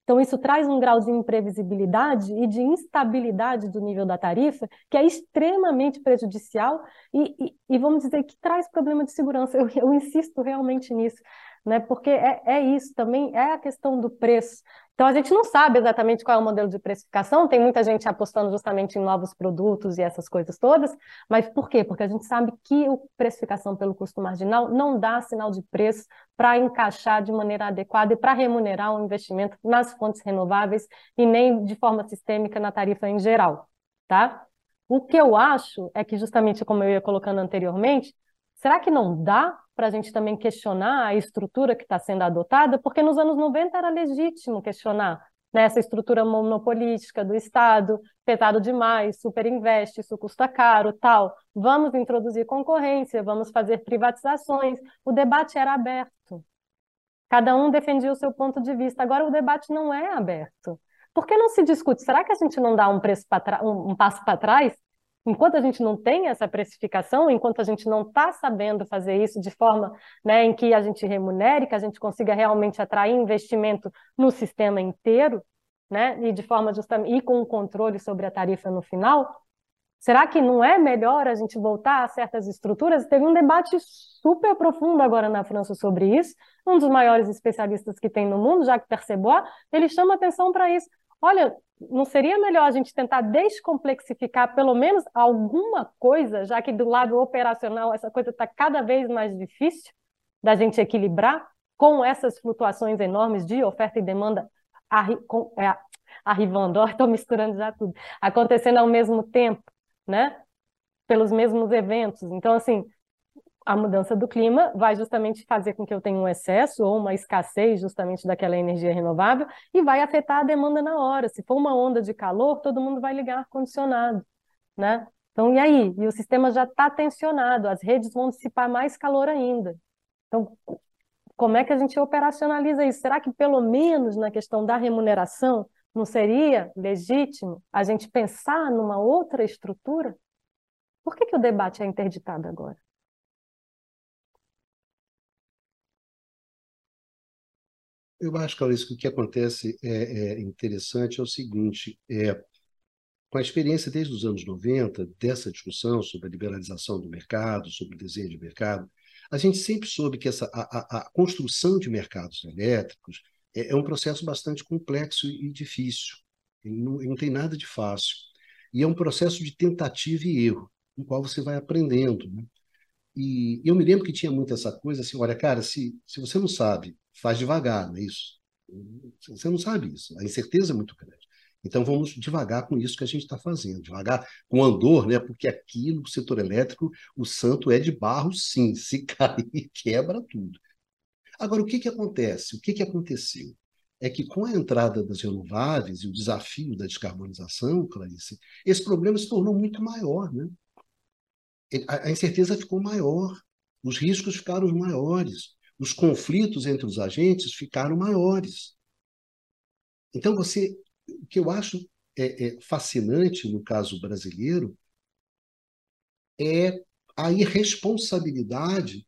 Então, isso traz um grau de imprevisibilidade e de instabilidade do nível da tarifa que é extremamente prejudicial e, e, e vamos dizer, que traz problema de segurança. Eu, eu insisto realmente nisso né? Porque é, é isso também, é a questão do preço. Então a gente não sabe exatamente qual é o modelo de precificação, tem muita gente apostando justamente em novos produtos e essas coisas todas, mas por quê? Porque a gente sabe que a precificação pelo custo marginal não dá sinal de preço para encaixar de maneira adequada e para remunerar o investimento nas fontes renováveis e nem de forma sistêmica na tarifa em geral, tá? O que eu acho é que justamente como eu ia colocando anteriormente, será que não dá para a gente também questionar a estrutura que está sendo adotada, porque nos anos 90 era legítimo questionar né, essa estrutura monopolística do Estado, pesado demais, superinveste, isso custa caro, tal. Vamos introduzir concorrência, vamos fazer privatizações. O debate era aberto. Cada um defendia o seu ponto de vista. Agora o debate não é aberto. Por que não se discute? Será que a gente não dá um, um, um passo para trás enquanto a gente não tem essa precificação, enquanto a gente não está sabendo fazer isso de forma né, em que a gente remunere, que a gente consiga realmente atrair investimento no sistema inteiro, né, e de forma justamente e com um controle sobre a tarifa no final, será que não é melhor a gente voltar a certas estruturas? Teve um debate super profundo agora na França sobre isso. Um dos maiores especialistas que tem no mundo, Jacques Percebois, ele chama atenção para isso. Olha, não seria melhor a gente tentar descomplexificar pelo menos alguma coisa, já que do lado operacional essa coisa está cada vez mais difícil da gente equilibrar com essas flutuações enormes de oferta e demanda arri com, é, arrivando, estou misturando já tudo, acontecendo ao mesmo tempo, né? Pelos mesmos eventos. Então, assim, a mudança do clima vai justamente fazer com que eu tenha um excesso ou uma escassez justamente daquela energia renovável e vai afetar a demanda na hora. Se for uma onda de calor, todo mundo vai ligar ar-condicionado, né? Então, e aí? E o sistema já está tensionado, as redes vão dissipar mais calor ainda. Então, como é que a gente operacionaliza isso? Será que pelo menos na questão da remuneração não seria legítimo a gente pensar numa outra estrutura? Por que, que o debate é interditado agora? Eu acho, Clarice, que o que acontece é, é interessante é o seguinte, é, com a experiência desde os anos 90, dessa discussão sobre a liberalização do mercado, sobre o desenho de mercado, a gente sempre soube que essa, a, a, a construção de mercados elétricos é, é, um processo bastante complexo e difícil. Não, não tem nada de fácil. E é um processo de tentativa e erro, no qual você vai aprendendo. Né? E eu me lembro que tinha muito essa coisa assim, olha, cara, se, se você não sabe faz devagar, não é isso? Você não sabe isso. A incerteza é muito grande. Então vamos devagar com isso que a gente está fazendo, devagar com andor, né? Porque aqui no setor elétrico o santo é de barro, sim. Se cair, quebra tudo. Agora, o que, que acontece? O que, que aconteceu? É que com a entrada das renováveis e o desafio da descarbonização, Clarice, esse problema se tornou muito maior, né? A incerteza ficou maior, os riscos ficaram maiores, os conflitos entre os agentes ficaram maiores. Então, você o que eu acho é, é fascinante no caso brasileiro é a irresponsabilidade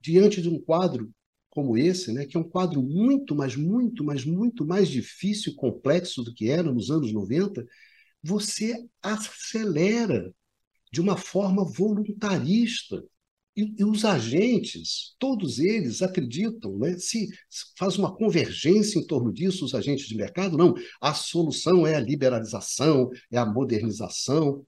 diante de um quadro como esse, né, que é um quadro muito, mas muito, mas muito mais difícil e complexo do que era nos anos 90, você acelera de uma forma voluntarista e, e, os agentes, todos eles acreditam, né? se faz uma convergência em torno disso, os agentes de mercado, não. A solução é a liberalização, é a modernização.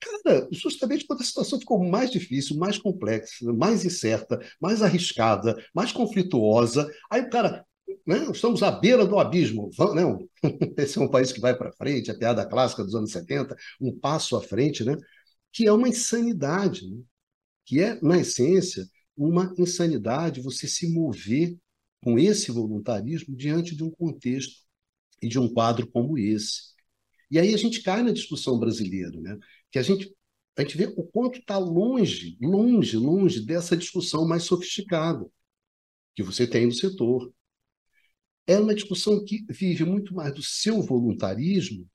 Cara, justamente quando a situação ficou mais difícil, mais complexa, mais incerta, mais arriscada, mais conflituosa, aí o cara, né, estamos à beira do abismo. Não, esse é um país que vai para frente, a piada clássica dos anos 70, um passo à frente, né? que é uma insanidade. Né? Que é, na essência, uma insanidade você se mover com esse voluntarismo diante de um contexto e de um quadro como esse. E aí a gente cai na discussão brasileira, né? que a gente, a gente vê o quanto está longe, longe, longe dessa discussão mais sofisticada que você tem no setor. É uma discussão que vive muito mais do seu voluntarismo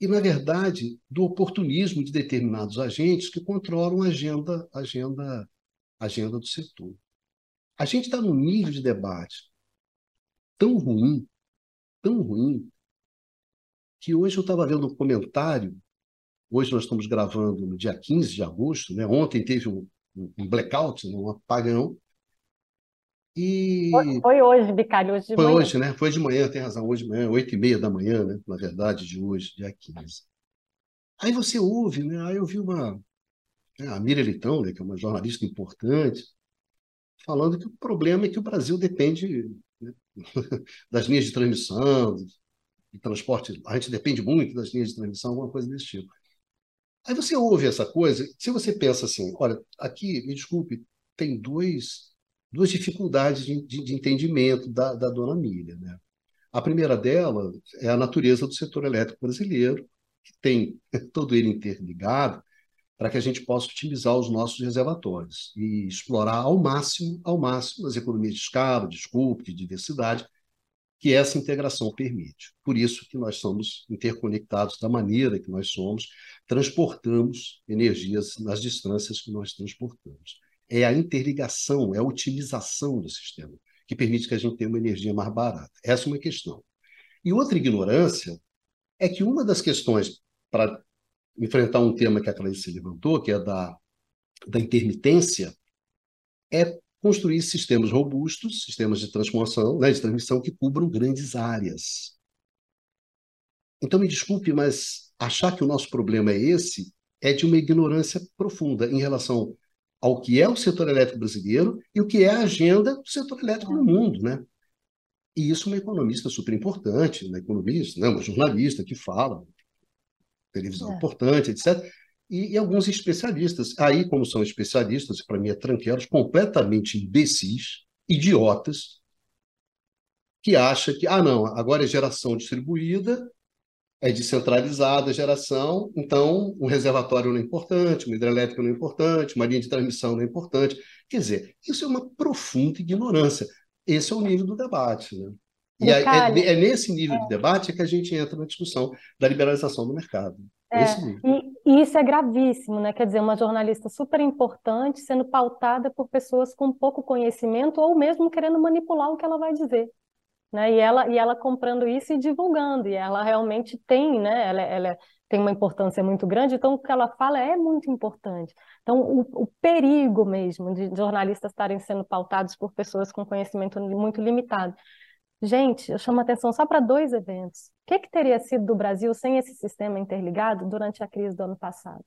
e, na verdade, do oportunismo de determinados agentes que controlam a agenda, agenda, agenda do setor. A gente está num nível de debate tão ruim, tão ruim, que hoje eu estava vendo um comentário, hoje nós estamos gravando no dia 15 de agosto, né? ontem teve um, um blackout, né? um apagão, e... Foi, foi hoje, Bicalho, hoje de foi manhã. Foi hoje, né? Foi de manhã, tem razão, hoje de manhã, oito e meia da manhã, né? Na verdade, de hoje, dia 15. Aí você ouve, né? Aí eu vi uma... Né, a Miriam Litão, né, que é uma jornalista importante, falando que o problema é que o Brasil depende né, das linhas de transmissão, de transporte. A gente depende muito das linhas de transmissão, alguma coisa desse tipo. Aí você ouve essa coisa, se você pensa assim, olha, aqui, me desculpe, tem dois duas dificuldades de, de, de entendimento da, da dona Mília. Né? A primeira dela é a natureza do setor elétrico brasileiro, que tem todo ele interligado para que a gente possa otimizar os nossos reservatórios e explorar ao máximo, ao máximo, as economias de escala, de escopo, de diversidade, que essa integração permite. Por isso que nós somos interconectados da maneira que nós somos, transportamos energias nas distâncias que nós transportamos é a interligação, é a otimização do sistema, que permite que a gente tenha uma energia mais barata. Essa é uma questão. E outra ignorância é que uma das questões para enfrentar um tema que a Clarice levantou, que é da, da intermitência, é construir sistemas robustos, sistemas de transformação, né, de transmissão que cubram grandes áreas. Então, me desculpe, mas achar que o nosso problema é esse é de uma ignorância profunda em relação ao que é o setor elétrico brasileiro e o que é a agenda do setor elétrico no mundo, né? E isso uma economista super importante, uma economista, né? uma jornalista que fala, televisão é. importante, etc. E, e, alguns especialistas. Aí, como são especialistas, para mim é tranqueiros, completamente imbecis, idiotas, que acham que, ah, não, agora é geração distribuída, é descentralizada a geração, então um reservatório não é importante, uma hidrelétrica não é importante, uma linha de transmissão não é importante. Quer dizer, isso é uma profunda ignorância. Esse é o nível do debate. Né? E é, é, é, nesse nível é. de debate que a gente entra na discussão da liberalização do mercado. É, e, e, isso é gravíssimo, né? Quer dizer, uma jornalista super importante sendo pautada por pessoas com pouco conhecimento ou mesmo querendo manipular o que ela vai dizer né? E ela, e ela comprando isso e divulgando, e ela realmente tem, né? Ela, ela tem uma importância muito grande, então o que ela fala é muito importante. Então, o, o perigo mesmo de jornalistas estarem sendo pautados por pessoas com conhecimento muito limitado. Gente, eu chamo atenção só para dois eventos. O que, que teria sido do Brasil sem esse sistema interligado durante a crise do ano passado?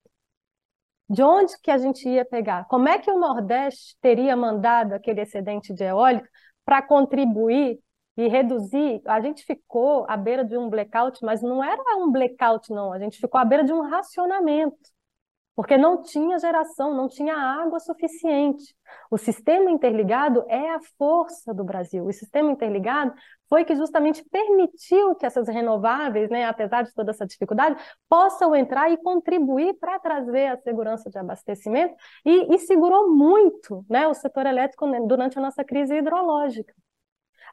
De onde que a gente ia pegar? Como é que o Nordeste teria mandado aquele excedente de eólica para contribuir e reduzir. A gente ficou à beira de um blackout, mas não era um blackout, não. A gente ficou à beira de um racionamento, porque não tinha geração, não tinha água suficiente. O sistema interligado é a força do Brasil. O sistema interligado foi que justamente permitiu que essas renováveis, né, apesar de toda essa dificuldade, possam entrar e contribuir para trazer a segurança de abastecimento e, e segurou muito né, o setor elétrico durante a nossa crise hidrológica.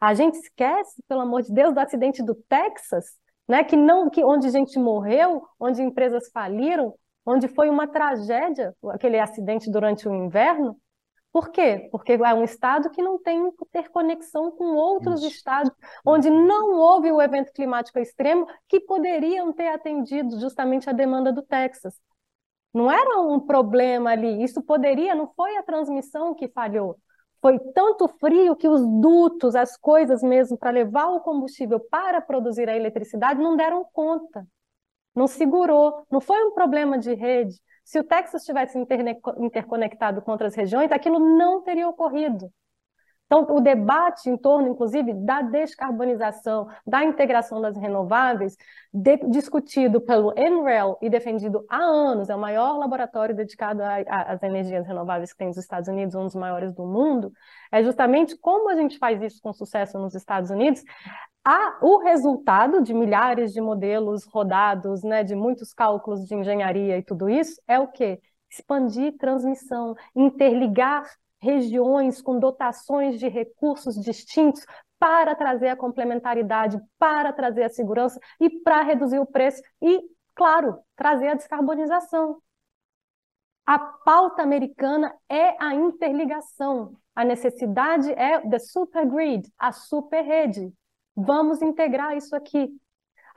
A gente esquece, pelo amor de Deus, do acidente do Texas, né, que não, que onde gente morreu, onde empresas faliram, onde foi uma tragédia aquele acidente durante o inverno. Por quê? Porque é um estado que não tem interconexão com outros Isso. estados, onde não houve o evento climático extremo que poderiam ter atendido justamente a demanda do Texas. Não era um problema ali, isso poderia, não foi a transmissão que falhou, foi tanto frio que os dutos, as coisas mesmo para levar o combustível para produzir a eletricidade não deram conta. Não segurou, não foi um problema de rede. Se o Texas tivesse interconectado com outras regiões, aquilo não teria ocorrido. Então, o debate em torno, inclusive, da descarbonização, da integração das renováveis, de, discutido pelo NREL e defendido há anos, é o maior laboratório dedicado às energias renováveis que tem nos Estados Unidos, um dos maiores do mundo, é justamente como a gente faz isso com sucesso nos Estados Unidos. O resultado de milhares de modelos rodados, né, de muitos cálculos de engenharia e tudo isso, é o quê? Expandir transmissão, interligar regiões com dotações de recursos distintos para trazer a complementaridade, para trazer a segurança e para reduzir o preço e, claro, trazer a descarbonização. A pauta americana é a interligação. A necessidade é the super grid, a super rede. Vamos integrar isso aqui.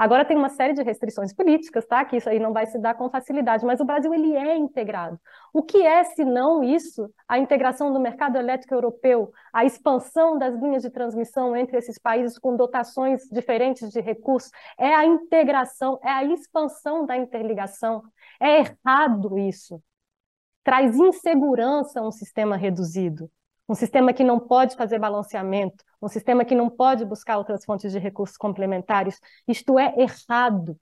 Agora tem uma série de restrições políticas, tá? Que isso aí não vai se dar com facilidade, mas o Brasil ele é integrado. O que é, se não isso, a integração do mercado elétrico europeu, a expansão das linhas de transmissão entre esses países com dotações diferentes de recursos, é a integração, é a expansão da interligação. É errado isso. Traz insegurança a um sistema reduzido um sistema que não pode fazer balanceamento, um sistema que não pode buscar outras fontes de recursos complementares. Isto é errado.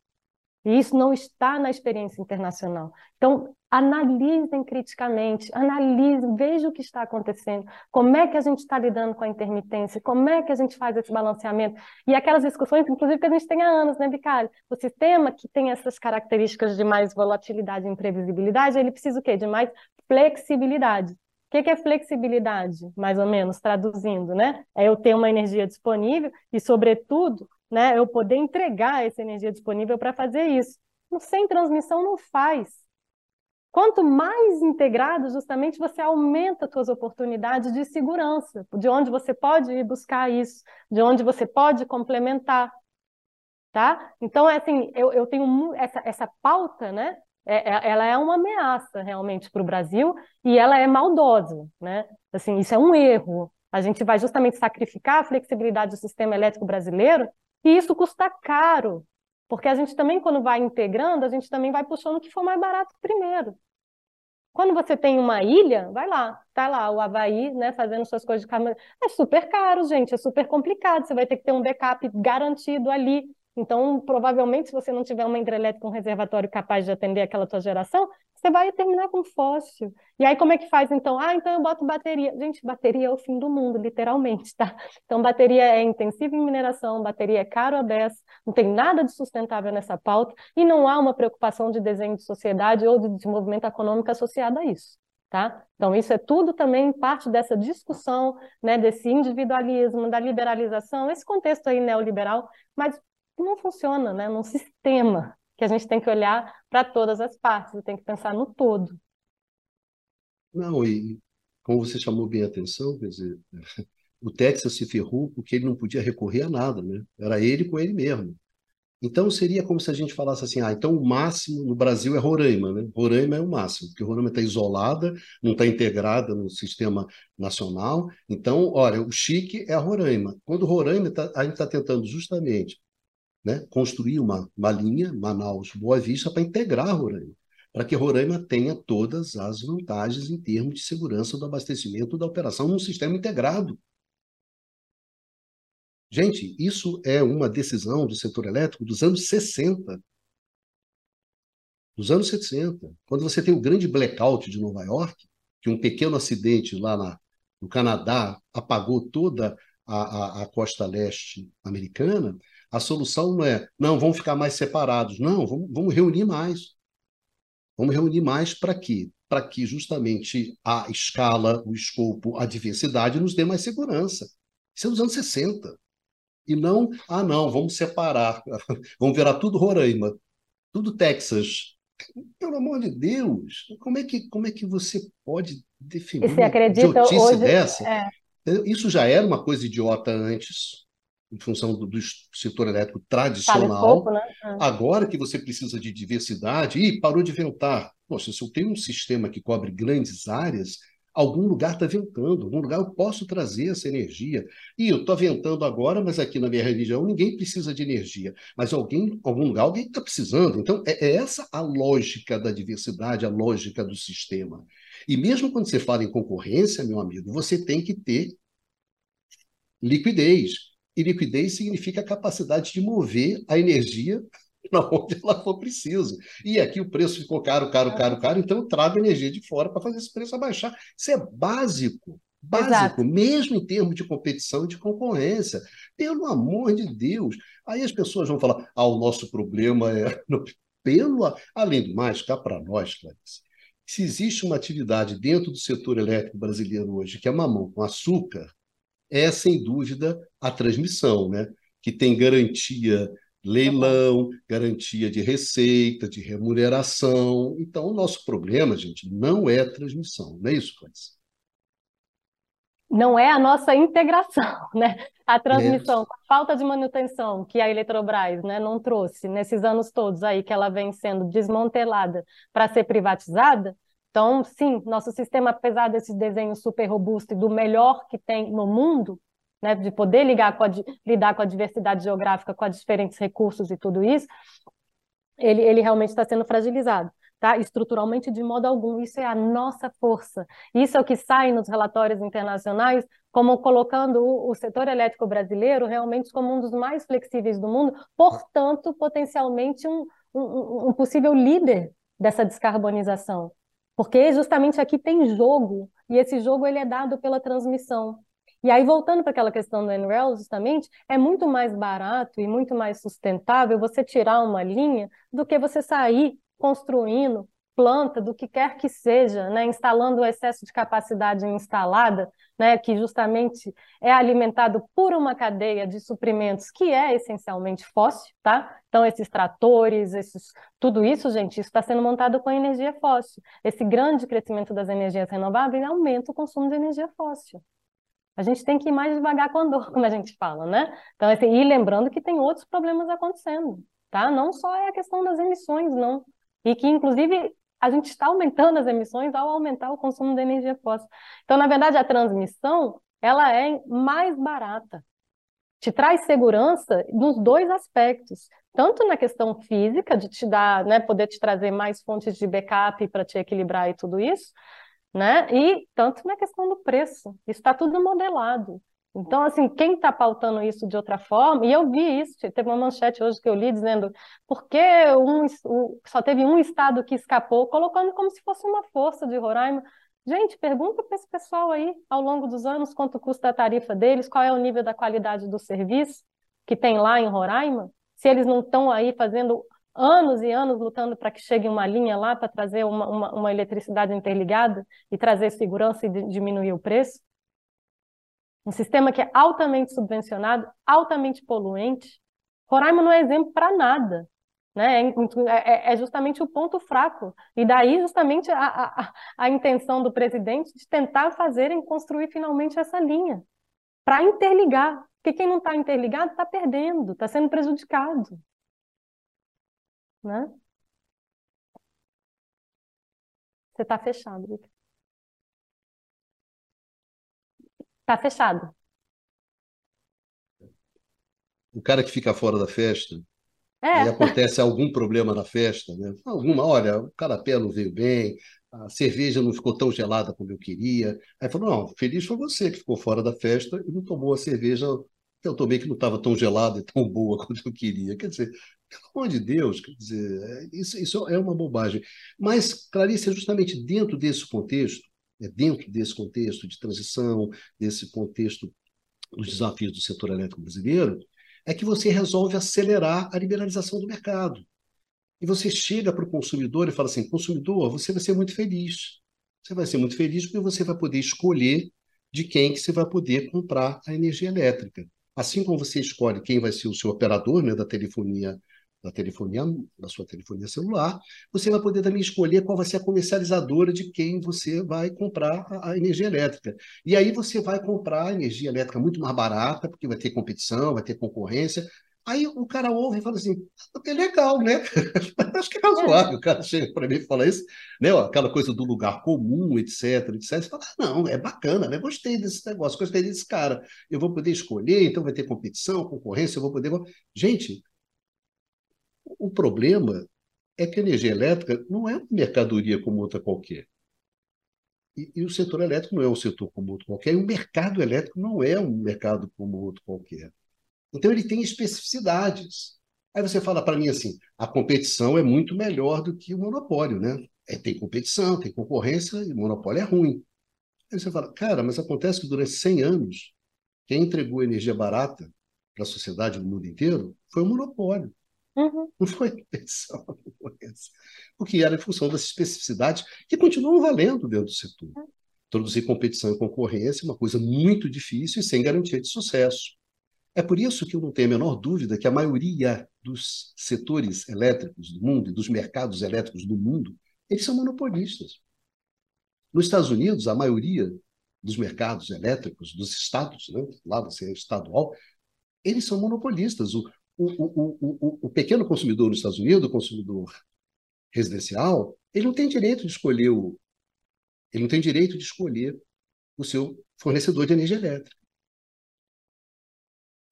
E isso não está na experiência internacional. Então, analisem criticamente, analisem, vejam o que está acontecendo, como é que a gente está lidando com a intermitência, como é que a gente faz esse balanceamento. E aquelas discussões, inclusive, que a gente tem há anos, né, Bicalho? O sistema que tem essas características de mais volatilidade e imprevisibilidade, ele precisa o quê? De mais flexibilidade. O que, é flexibilidade, mais ou menos, traduzindo, né? É eu ter uma energia disponível e, sobretudo, né, eu poder entregar essa energia disponível para fazer isso. Sem transmissão não faz. Quanto mais integrado, justamente você aumenta as suas oportunidades de segurança, de onde você pode ir buscar isso, de onde você pode complementar, tá? Então, é assim, eu, eu tenho essa, essa pauta, né? É, é, ela é uma ameaça realmente para o Brasil e ela é maldosa, né? Assim, isso é um erro. A gente vai justamente sacrificar a flexibilidade do sistema elétrico brasileiro e isso custa caro, porque a gente também, quando vai integrando, a gente também vai puxando o que for mais barato primeiro. Quando você tem uma ilha, vai lá, tá lá o Havaí, né, fazendo suas coisas de câmera. É super caro, gente, é super complicado. Você vai ter que ter um backup garantido ali. Então, provavelmente, se você não tiver uma hidrelétrica, um reservatório capaz de atender aquela tua geração, você vai terminar com fóssil. E aí, como é que faz, então? Ah, então eu boto bateria. Gente, bateria é o fim do mundo, literalmente, tá? Então, bateria é intensiva em mineração, bateria é caro a beça, não tem nada de sustentável nessa pauta, e não há uma preocupação de desenho de sociedade ou de desenvolvimento econômico associada a isso. Tá? Então, isso é tudo também parte dessa discussão, né, desse individualismo, da liberalização, esse contexto aí neoliberal, mas não funciona, né? Num sistema que a gente tem que olhar para todas as partes, tem que pensar no todo. Não, e como você chamou bem a atenção, quer dizer, o Texas se ferrou porque ele não podia recorrer a nada, né? Era ele com ele mesmo. Então seria como se a gente falasse assim, ah, então o máximo no Brasil é Roraima, né? Roraima é o máximo, porque Roraima está isolada, não está integrada no sistema nacional. Então, olha, o chique é a Roraima. Quando Roraima tá, a gente está tentando justamente né, construir uma, uma linha Manaus-Boa Vista para integrar Roraima, para que Roraima tenha todas as vantagens em termos de segurança do abastecimento da operação num sistema integrado. Gente, isso é uma decisão do setor elétrico dos anos 60. Dos anos 60. Quando você tem o grande blackout de Nova York, que um pequeno acidente lá na, no Canadá apagou toda a, a, a costa leste americana, a solução não é, não, vamos ficar mais separados. Não, vamos, vamos reunir mais. Vamos reunir mais para quê? Para que justamente a escala, o escopo, a diversidade nos dê mais segurança. Isso é dos anos 60. E não, ah, não, vamos separar, vamos virar tudo Roraima, tudo Texas. Pelo amor de Deus, como é que, como é que você pode definir e acredita uma idiotice hoje, dessa? É. Isso já era uma coisa idiota antes, em função do, do setor elétrico tradicional. pouco, né? É. Agora que você precisa de diversidade, e parou de ventar. Poxa, se eu tenho um sistema que cobre grandes áreas, algum lugar está ventando, algum lugar eu posso trazer essa energia. E eu estou ventando agora, mas aqui na minha religião ninguém precisa de energia. Mas alguém, algum lugar, alguém está precisando. Então, é, é essa a lógica da diversidade, a lógica do sistema. E mesmo quando você fala em concorrência, meu amigo, você tem que ter liquidez. E liquidez significa a capacidade de mover a energia para onde ela for preciso. E aqui o preço ficou caro, caro, caro, caro, então eu trago energia de fora para fazer esse preço abaixar. Isso é básico. Básico, Exato. mesmo em termos de competição e de concorrência. Pelo amor de Deus. Aí as pessoas vão falar: ah, o nosso problema é. Pelo, além do mais, cá para nós, Clarice, se existe uma atividade dentro do setor elétrico brasileiro hoje que é mamão com açúcar, é sem dúvida a transmissão, né? Que tem garantia leilão, garantia de receita, de remuneração. Então, o nosso problema, gente, não é a transmissão, não é isso, Clarice? não é a nossa integração, né? A É. transmissão, a falta de manutenção que a Eletrobras, né, não trouxe nesses anos todos aí que ela vem sendo desmantelada para ser privatizada. Então, sim, nosso sistema, apesar desse desenho super robusto e do melhor que tem no mundo, né, de poder ligar com a lidar com a diversidade geográfica, com os diferentes recursos e tudo isso, ele, ele realmente está sendo fragilizado, tá? Estruturalmente, de modo algum. Isso é a nossa força. Isso é o que sai nos relatórios internacionais, como colocando o, o setor elétrico brasileiro realmente como um dos mais flexíveis do mundo, portanto, potencialmente um, um, um possível líder dessa descarbonização. Porque justamente aqui tem jogo, e esse jogo ele é dado pela transmissão. E aí, voltando para aquela questão do NREL, justamente, é muito mais barato e muito mais sustentável você tirar uma linha do que você sair construindo planta, do que quer que seja, né, instalando o excesso de capacidade instalada, né, que justamente é alimentado por uma cadeia de suprimentos que é essencialmente fóssil, tá? Então, esses tratores, esses, tudo isso, gente, isso está sendo montado com energia fóssil. Esse grande crescimento das energias renováveis aumenta o consumo de energia fóssil. A gente tem que ir mais devagar com a dor, como a gente fala, né? Então, assim, e lembrando que tem outros problemas acontecendo, tá? Não só é a questão das emissões, não. E que, inclusive, a gente está aumentando as emissões ao aumentar o consumo de energia fóssil. Então, na verdade, a transmissão, ela é mais barata. Te traz segurança nos dois aspectos, tanto na questão física, de te dar, né, poder te trazer mais fontes de backup para te equilibrar e tudo isso, né? E tanto na questão do preço. Está tudo modelado. Então, assim, quem está pautando isso de outra forma, e eu vi isso, teve uma manchete hoje que eu li dizendo por que um, só teve um estado que escapou, colocando como se fosse uma força de Roraima. Gente, pergunta para esse pessoal aí, ao longo dos anos, quanto custa a tarifa deles, qual é o nível da qualidade do serviço que tem lá em Roraima, se eles não estão aí fazendo anos e anos lutando para que chegue uma linha lá para trazer uma, uma, uma eletricidade interligada e trazer segurança e di- diminuir o preço. Um sistema que é altamente subvencionado, altamente poluente. Roraima não é exemplo para nada. Né? É, é- é justamente o ponto fraco. E daí, justamente, a, a, a intenção do presidente de tentar fazerem construir finalmente essa linha para interligar. Porque quem não está interligado está perdendo, está sendo prejudicado. Né? Você está fechado, Victor. Está fechado. O cara que fica fora da festa, É, aí acontece algum problema na festa, né? Alguma, olha, o canapé não veio bem, a cerveja não ficou tão gelada como eu queria. Aí falou, não, feliz foi você que ficou fora da festa e não tomou a cerveja eu tomei que não estava tão gelada e tão boa quanto eu queria. Quer dizer, pelo amor de Deus, quer dizer, é, isso, isso é uma bobagem. Mas, Clarice, é justamente dentro desse contexto, dentro desse contexto de transição, desse contexto dos desafios do setor elétrico brasileiro, é que você resolve acelerar a liberalização do mercado. E você chega para o consumidor e fala assim: consumidor, você vai ser muito feliz. Você vai ser muito feliz porque você vai poder escolher de quem que você vai poder comprar a energia elétrica. Assim como você escolhe quem vai ser o seu operador né, da telefonia da telefonia, da sua telefonia celular, você vai poder também escolher qual vai ser a comercializadora de quem você vai comprar a, energia elétrica. E aí você vai comprar energia elétrica muito mais barata, porque vai ter competição, vai ter concorrência, Aí o cara ouve e fala assim: é legal, né? Acho que é razoável. O cara chega para mim e fala isso, né? Aquela coisa do lugar comum, etc, etc. Você fala: ah, não, é bacana, né? Gostei desse negócio, gostei desse cara. Eu vou poder escolher, então vai ter competição, concorrência, eu vou poder. Gente, o problema é que a energia elétrica não é uma mercadoria como outra qualquer. E, e, o setor elétrico não é um setor como outro qualquer, e o mercado elétrico não é um mercado como outro qualquer. Então, ele tem especificidades. Aí você fala para mim assim: a competição é muito melhor do que o monopólio, né? É, tem competição, tem concorrência e o monopólio é ruim. Aí você fala, cara, mas acontece que durante 100 anos, quem entregou energia barata para a sociedade no mundo inteiro foi o monopólio. Uhum. Não foi competição, concorrência. Porque era em função das especificidades que continuam valendo dentro do setor. Uhum. Introduzir competição e concorrência é uma coisa muito difícil e sem garantia de sucesso. É por isso que eu não tenho a menor dúvida que a maioria dos setores elétricos do mundo e dos mercados elétricos do mundo, eles são monopolistas. Nos Estados Unidos, a maioria dos mercados elétricos dos estados, né, lá você é estadual, eles são monopolistas. O, o, o, o, pequeno consumidor nos Estados Unidos, o consumidor residencial, ele não tem direito de escolher o, ele não tem direito de escolher o seu fornecedor de energia elétrica.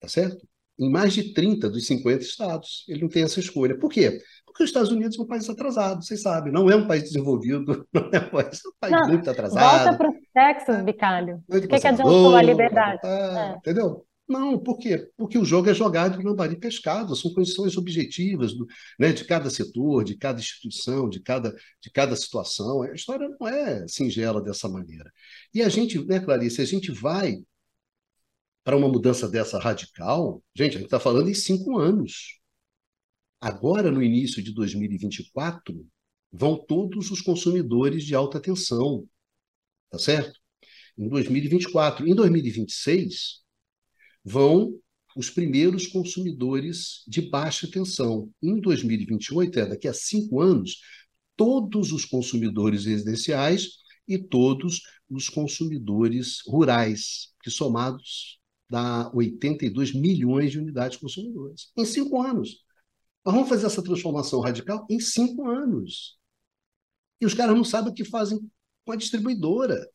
Tá certo? Em mais de 30 dos 50 estados, ele não tem essa escolha. Por quê? Porque os Estados Unidos é um país atrasado, vocês sabem, não é um país desenvolvido, não é um país, é um país não, muito atrasado. Volta para o Texas, Bicalho. O que, que adiantou a liberdade? É, é. Entendeu? Não, por quê? Porque o jogo é jogado no lambari pescado, são condições objetivas do, né, de cada setor, de cada instituição, de cada, de cada situação. A história não é singela dessa maneira. E a gente, né, Clarice, a gente vai para uma mudança dessa radical, gente, a gente está falando em cinco anos. Agora, no início de 2024, vão todos os consumidores de alta tensão, tá certo? Em 2024. Em 2026, vão os primeiros consumidores de baixa tensão. Em 2028, é daqui a cinco anos, todos os consumidores residenciais e todos os consumidores rurais, que somados dá 82 milhões de unidades consumidoras em cinco anos. Nós vamos fazer essa transformação radical em cinco anos. E os caras não sabem o que fazem com a distribuidora.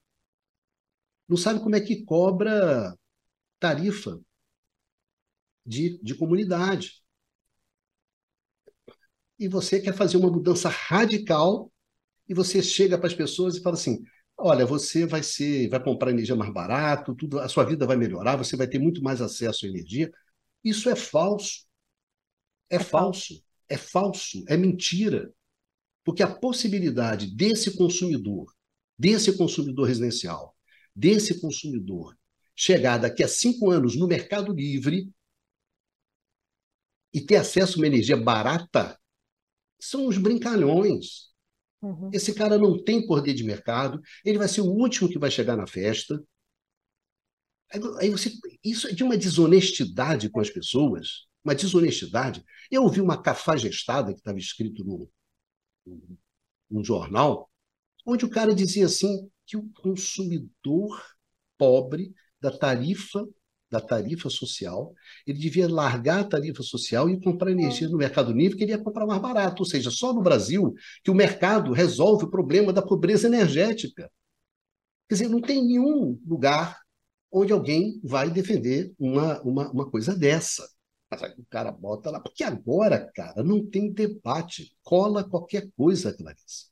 Não sabem como é que cobra tarifa de, de comunidade. E você quer fazer uma mudança radical e você chega para as pessoas e fala assim: Olha, você vai ser, vai comprar energia mais barato, tudo, a sua vida vai melhorar, você vai ter muito mais acesso à energia. Isso é falso. É, é falso. falso. É falso, é mentira. Porque a possibilidade desse consumidor, desse consumidor residencial, desse consumidor chegar daqui a cinco anos no Mercado Livre e ter acesso a uma energia barata, são os brincalhões. Uhum. Esse cara não tem poder de mercado, ele vai ser o último que vai chegar na festa. Aí você, isso é de uma desonestidade com as pessoas, uma desonestidade. Eu ouvi uma cafajestada que estava escrito no, no, no jornal, onde o cara dizia assim que o consumidor pobre da tarifa da tarifa social, ele devia largar a tarifa social e comprar energia no mercado livre, que ele ia comprar mais barato. Ou seja, só no Brasil que o mercado resolve o problema da pobreza energética. Quer dizer, não tem nenhum lugar onde alguém vai defender uma, uma, uma coisa dessa. O cara bota lá, porque agora, cara, não tem debate. Cola qualquer coisa, Clarice.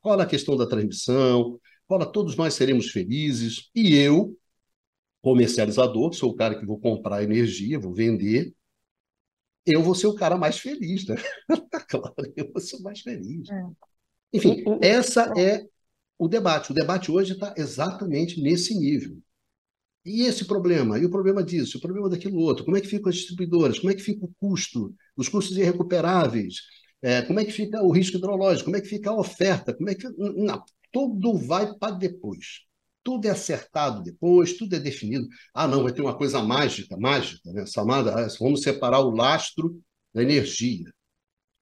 Cola a questão da transmissão, cola todos nós seremos felizes, e eu comercializador, sou o cara que vou comprar energia, vou vender, eu vou ser o cara mais feliz, né? claro, eu vou ser mais feliz. É. Enfim, essa é o debate. O debate hoje está exatamente nesse nível. E esse problema? E o problema disso? O problema daquilo outro? Como é que ficam as distribuidoras? Como é que fica o custo? Os custos irrecuperáveis? É, como é que fica o risco hidrológico? Como é que fica a oferta? Como é que... Não, tudo vai para depois. Tudo é acertado depois, tudo é definido. Ah, não, vai ter uma coisa mágica, mágica, né? Chamada, ah, vamos separar o lastro da energia.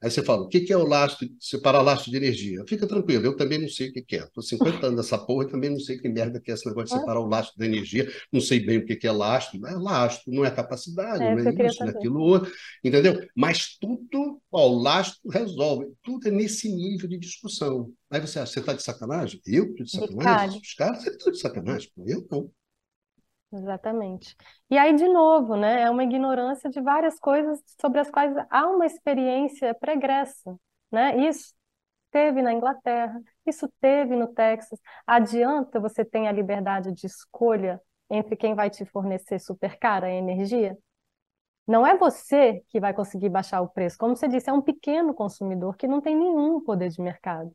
Aí você fala, o que é o lastro, separar lastro de energia? Fica tranquilo, eu também não sei o que é. Estou 50 anos nessa porra e também não sei que merda que é esse negócio de separar o lastro da energia. Não sei bem o que é lastro. Não é lastro, não é capacidade, é, não é isso, não é aquilo outro. Entendeu? Mas tudo, ó, o lastro resolve. Tudo é nesse nível de discussão. Aí você acha, você está de sacanagem? Eu estou de sacanagem? Os caras estão de sacanagem. Eu não. Exatamente. E aí, de novo, né, é uma ignorância de várias coisas sobre as quais há uma experiência pregressa, né? Isso teve na Inglaterra, isso teve no Texas. Adianta você ter a liberdade de escolha entre quem vai te fornecer super cara energia? Não é você que vai conseguir baixar o preço. Como você disse, é um pequeno consumidor que não tem nenhum poder de mercado.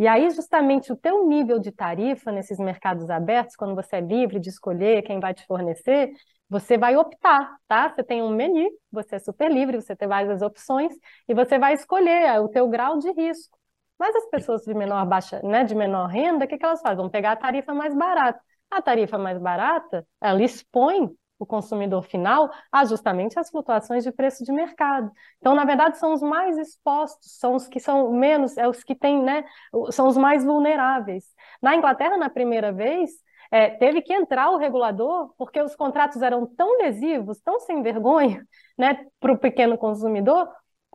E aí, justamente, o teu nível de tarifa nesses mercados abertos, quando você é livre de escolher quem vai te fornecer, você vai optar, tá? Você tem um menu, você é super livre, você tem várias opções, e você vai escolher o teu grau de risco. Mas as pessoas de menor baixa, né, de menor renda, o que, que elas fazem? Vão pegar a tarifa mais barata. A tarifa mais barata, ela expõe o consumidor final a justamente as flutuações de preço de mercado. Então, na verdade, são os mais expostos, são os que são menos, é os que têm, né, são os mais vulneráveis. Na Inglaterra, na primeira vez, é, teve que entrar o regulador, porque os contratos eram tão lesivos, tão sem vergonha, né, para o pequeno consumidor,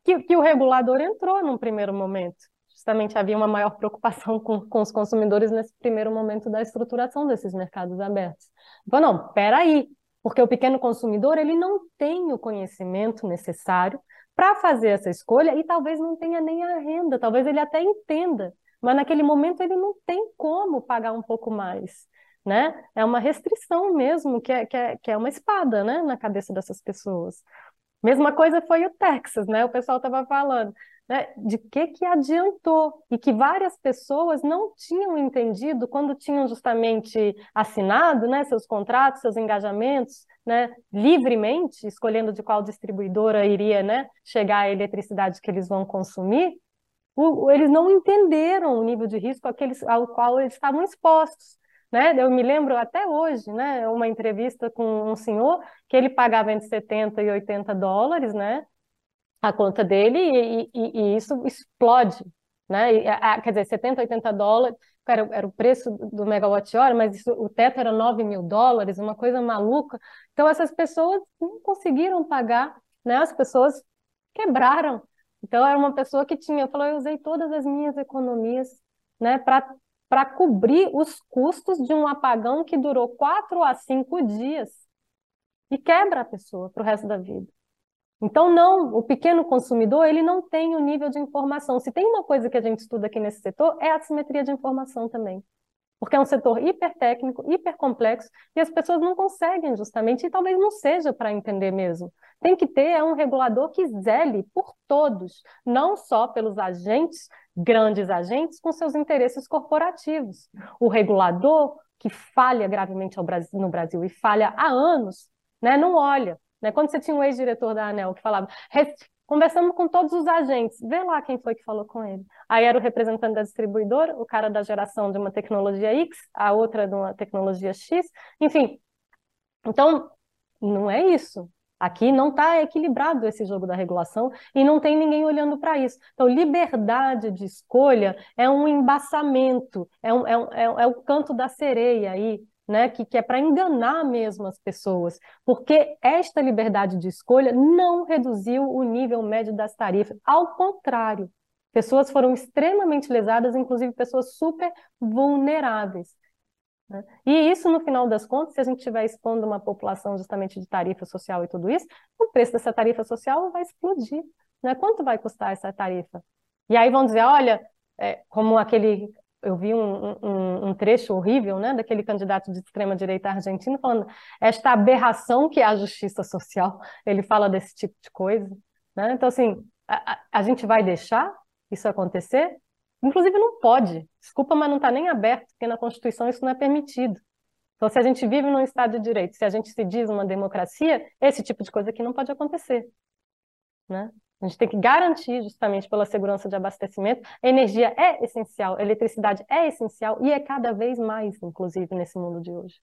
que, que o regulador entrou num primeiro momento justamente havia uma maior preocupação com, com os consumidores nesse primeiro momento da estruturação desses mercados abertos. Então, não, peraí, porque o pequeno consumidor ele não tem o conhecimento necessário para fazer essa escolha e talvez não tenha nem a renda, talvez ele até entenda, mas naquele momento ele não tem como pagar um pouco mais. Né? É uma restrição mesmo, que é, que é, que é uma espada né, na cabeça dessas pessoas. Mesma coisa foi o Texas, né? O pessoal estava falando né, de que que adiantou e que várias pessoas não tinham entendido quando tinham justamente assinado, né, seus contratos, seus engajamentos, né, livremente, escolhendo de qual distribuidora iria, né, chegar a eletricidade que eles vão consumir, o, eles não entenderam o nível de risco aqueles, ao qual eles estavam expostos. Né? Eu me lembro até hoje, né, uma entrevista com um senhor que ele pagava entre 70 e 80 dólares, né, a conta dele e, e, e isso explode, né? E, a, quer dizer, 70, 80 dólares, era, era o preço do megawatt-hora, mas isso, o teto era 9 mil dólares, uma coisa maluca. Então, essas pessoas não conseguiram pagar, né? As pessoas quebraram. Então, era uma pessoa que tinha, falou, eu usei todas as minhas economias, né, para cobrir os custos de um apagão que durou quatro a cinco dias e quebra a pessoa para o resto da vida. Então, não, o pequeno consumidor, ele não tem o nível de informação. Se tem uma coisa que a gente estuda aqui nesse setor, é a simetria de informação também. Porque é um setor hipertécnico, hipercomplexo, e as pessoas não conseguem justamente, e talvez não seja para entender mesmo. Tem que ter é um regulador que zele por todos, não só pelos agentes, grandes agentes, com seus interesses corporativos. O regulador que falha gravemente no Brasil e falha há anos, né, não olha né? Quando você tinha um ex-diretor da ANEL que falava, conversamos com todos os agentes, vê lá quem foi que falou com ele. Aí era o representante da distribuidora, o cara da geração de uma tecnologia X, a outra de uma tecnologia X, enfim. Então, não é isso. Aqui não está equilibrado esse jogo da regulação e não tem ninguém olhando para isso. Então, liberdade de escolha é um embaçamento, é, um, é, um, é, é o canto da sereia aí né, que, que é para enganar mesmo as pessoas, porque esta liberdade de escolha não reduziu o nível médio das tarifas, ao contrário, pessoas foram extremamente lesadas, inclusive pessoas super vulneráveis. Né? E isso, no final das contas, se a gente estiver expondo uma população justamente de tarifa social e tudo isso, o preço dessa tarifa social vai explodir. Né? Quanto vai custar essa tarifa? E aí vão dizer, olha, é, como aquele eu vi um, um, um, trecho horrível né, daquele candidato de extrema-direita argentino falando esta aberração que é a justiça social. Ele fala desse tipo de coisa. Né? Então, assim, a, a gente vai deixar isso acontecer? Inclusive, não pode. Desculpa, mas não está nem aberto, porque na Constituição isso não é permitido. Então, se a gente vive num Estado de Direito, se a gente se diz uma democracia, esse tipo de coisa aqui não pode acontecer. Né? A gente tem que garantir, justamente pela segurança de abastecimento, energia é essencial, eletricidade é essencial e é cada vez mais, inclusive, nesse mundo de hoje.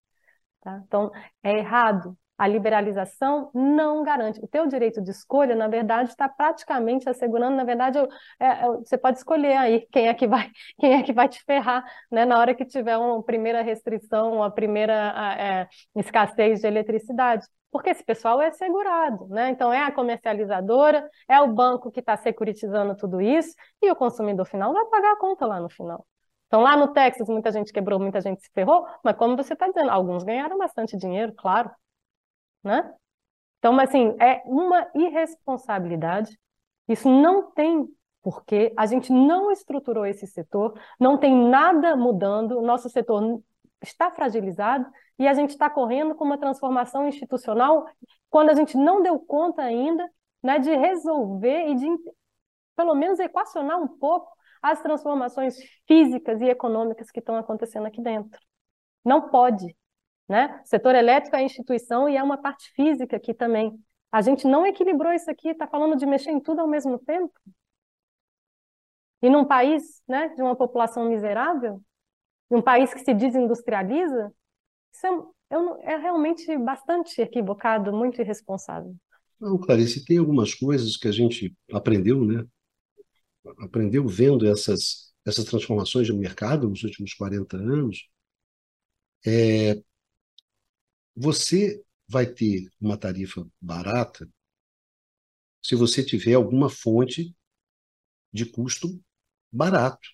Tá? Então, é errado. A liberalização não garante. O teu direito de escolha, na verdade, está praticamente assegurando, na verdade, é, é, você pode escolher aí quem é que vai, quem é que vai te ferrar, né? Na hora que tiver uma primeira restrição, uma primeira é, escassez de eletricidade porque esse pessoal é segurado, né? Então é a comercializadora, é o banco que está securitizando tudo isso, e o consumidor final vai pagar a conta lá no final. Então lá no Texas muita gente quebrou, muita gente se ferrou, mas como você está dizendo, alguns ganharam bastante dinheiro, claro, né? Então, assim, é uma irresponsabilidade. Isso não tem porquê. A gente não estruturou esse setor, não tem nada mudando. O nosso setor está fragilizado e a gente está correndo com uma transformação institucional quando a gente não deu conta ainda né, de resolver e de, pelo menos, equacionar um pouco as transformações físicas e econômicas que estão acontecendo aqui dentro. Não pode. Né? O setor elétrico é instituição e é uma parte física aqui também. A gente não equilibrou isso aqui, está falando de mexer em tudo ao mesmo tempo. E num país né, de uma população miserável, num país que se desindustrializa, isso é, é realmente bastante equivocado, muito irresponsável. Não, Clarice, tem algumas coisas que a gente aprendeu, né? Aprendeu vendo essas, essas transformações de mercado nos últimos 40 anos. É, você vai ter uma tarifa barata se você tiver alguma fonte de custo barato.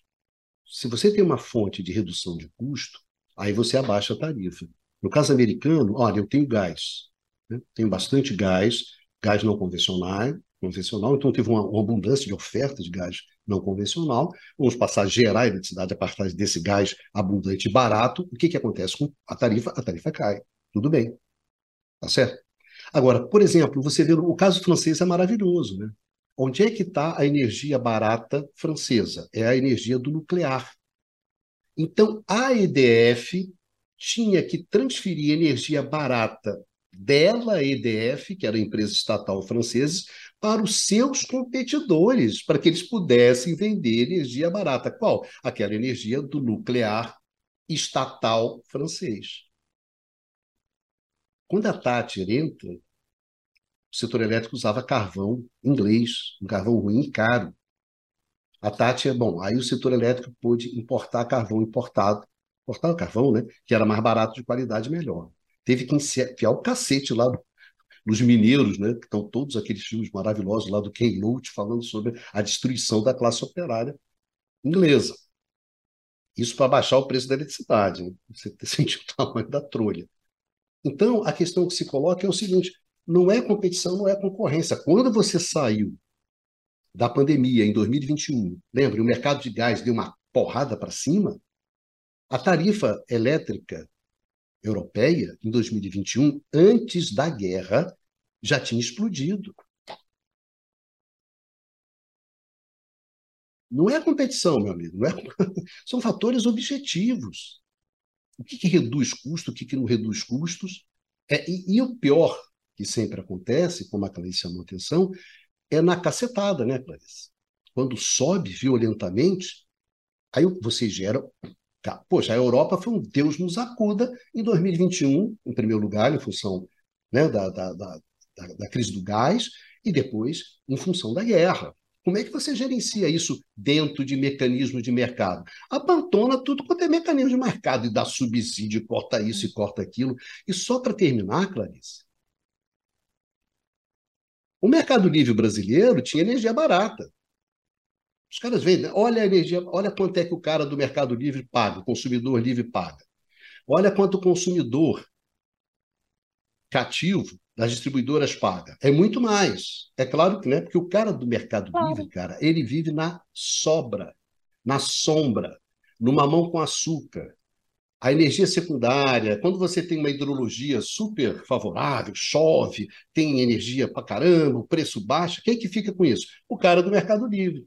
Se você tem uma fonte de redução de custo, aí você abaixa a tarifa. No caso americano, olha, eu tenho gás, né? tenho bastante gás, gás não convencional, convencional, então teve uma, uma, abundância de oferta de gás não convencional. Vamos passar a gerar eletricidade a partir desse gás abundante e barato. O que, que acontece com a tarifa? A tarifa cai. Tudo bem. Tá certo? Agora, por exemplo, você vê o caso francês é maravilhoso, né? Onde é que está a energia barata francesa? É a energia do nuclear. Então, a EDF tinha que transferir energia barata dela, EDF, que era a empresa estatal francesa, para os seus competidores, para que eles pudessem vender energia barata. Qual? Aquela energia do nuclear estatal francês. Quando a Thatcher entra, o setor elétrico usava carvão inglês, um carvão ruim e caro. A Tati é bom. Aí o setor elétrico pôde importar carvão importado, importar o carvão, né? Que era mais barato, de qualidade melhor. Teve que enfiar o cacete lá nos mineiros, né? Que estão todos aqueles filmes maravilhosos lá do Ken Loach falando sobre a destruição da classe operária inglesa. Isso para baixar o preço da eletricidade, né? você sentir o tamanho da trolha. Então, a questão que se coloca é o seguinte: não é competição, não é concorrência. Quando você saiu da pandemia em 2021, lembra, o mercado de gás deu uma porrada para cima, a tarifa elétrica europeia em 2021, antes da guerra, já tinha explodido. Não é competição, meu amigo. É... São fatores objetivos. O que, que reduz custo, o que, que não reduz custos. É, e, e, o pior que sempre acontece, como a Clarice chamou atenção, é na cacetada, né, Clarice? Quando sobe violentamente, aí você gera. Tá, poxa, a Europa foi um Deus nos acuda em 2021, em primeiro lugar, em função né, da, da, da, da crise do gás, e depois em função da guerra. Como é que você gerencia isso dentro de mecanismo de mercado? Abandona tudo quanto é mecanismo de mercado e dá subsídio, corta isso e corta aquilo. E só para terminar, Clarice, o Mercado Livre brasileiro tinha energia barata. Os caras veem, né? olha a energia, olha quanto é que o cara do Mercado Livre paga, o consumidor livre paga. Olha quanto o consumidor cativo das distribuidoras paga. É muito mais. É claro que, né? Porque o cara do Mercado Livre, cara, ele vive na sobra, na sombra. no mamão com açúcar, a energia secundária, quando você tem uma hidrologia super favorável, chove, tem energia pra caramba, o preço baixo, quem que fica com isso? O cara do Mercado Livre.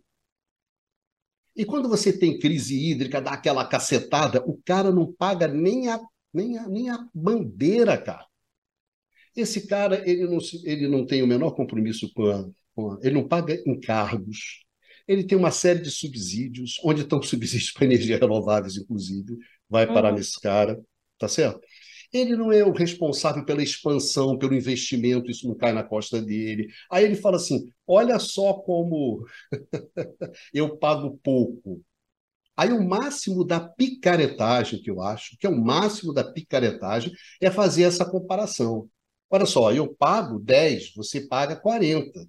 E quando você tem crise hídrica, dá aquela cacetada, o cara não paga nem a, nem a, nem a bandeira, cara. Esse cara, ele não, ele não tem o menor compromisso com a, com a, Ele não paga encargos. Ele tem uma série de subsídios, onde estão subsídios para energias renováveis, inclusive, vai parar uhum. nesse cara, tá certo? Ele não é o responsável pela expansão, pelo investimento, isso não cai na costa dele. Aí ele fala assim: olha só como eu pago pouco. Aí o máximo da picaretagem, que eu acho, que é o máximo da picaretagem, é fazer essa comparação. Olha só, eu pago 10, você paga 40.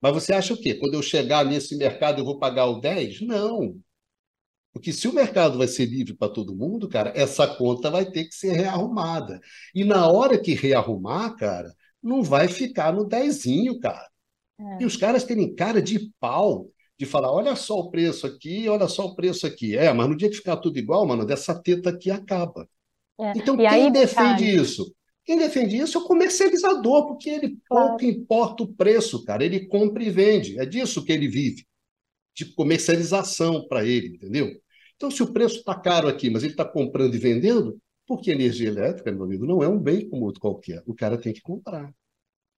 Mas você acha o quê? Quando eu chegar nesse mercado eu vou pagar o 10? Não. Porque se o mercado vai ser livre para todo mundo, cara, essa conta vai ter que ser rearrumada. E na hora que rearrumar, cara, não vai ficar no dezinho, cara. É. E os caras terem cara de pau de falar, olha só o preço aqui, olha só o preço aqui. É, mas no dia que ficar tudo igual, mano, dessa teta aqui acaba. É. Então, e quem aí, defende cara... isso? Quem defende isso é o comercializador, porque ele claro. pouco importa o preço, cara. Ele compra e vende. É disso que ele vive. De comercialização para ele, entendeu? Então, se o preço está caro aqui, mas ele está comprando e vendendo, porque energia elétrica, meu amigo, não é um bem como outro qualquer. O cara tem que comprar.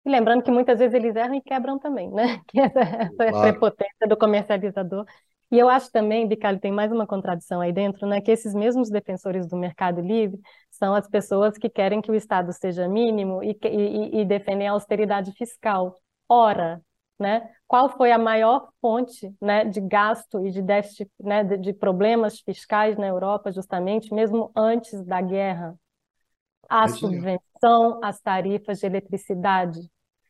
E lembrando que muitas vezes eles erram e quebram também, né? Que essa, essa claro. prepotência do comercializador. E eu acho também, Bicalho, tem mais uma contradição aí dentro, né? Que esses mesmos defensores do mercado livre são as pessoas que querem que o Estado seja mínimo e, e, e defendem a austeridade fiscal. Ora, né? Qual foi a maior fonte né, de gasto e de déficit, né, de, de problemas fiscais na Europa, justamente, mesmo antes da guerra? A subvenção às tarifas de eletricidade.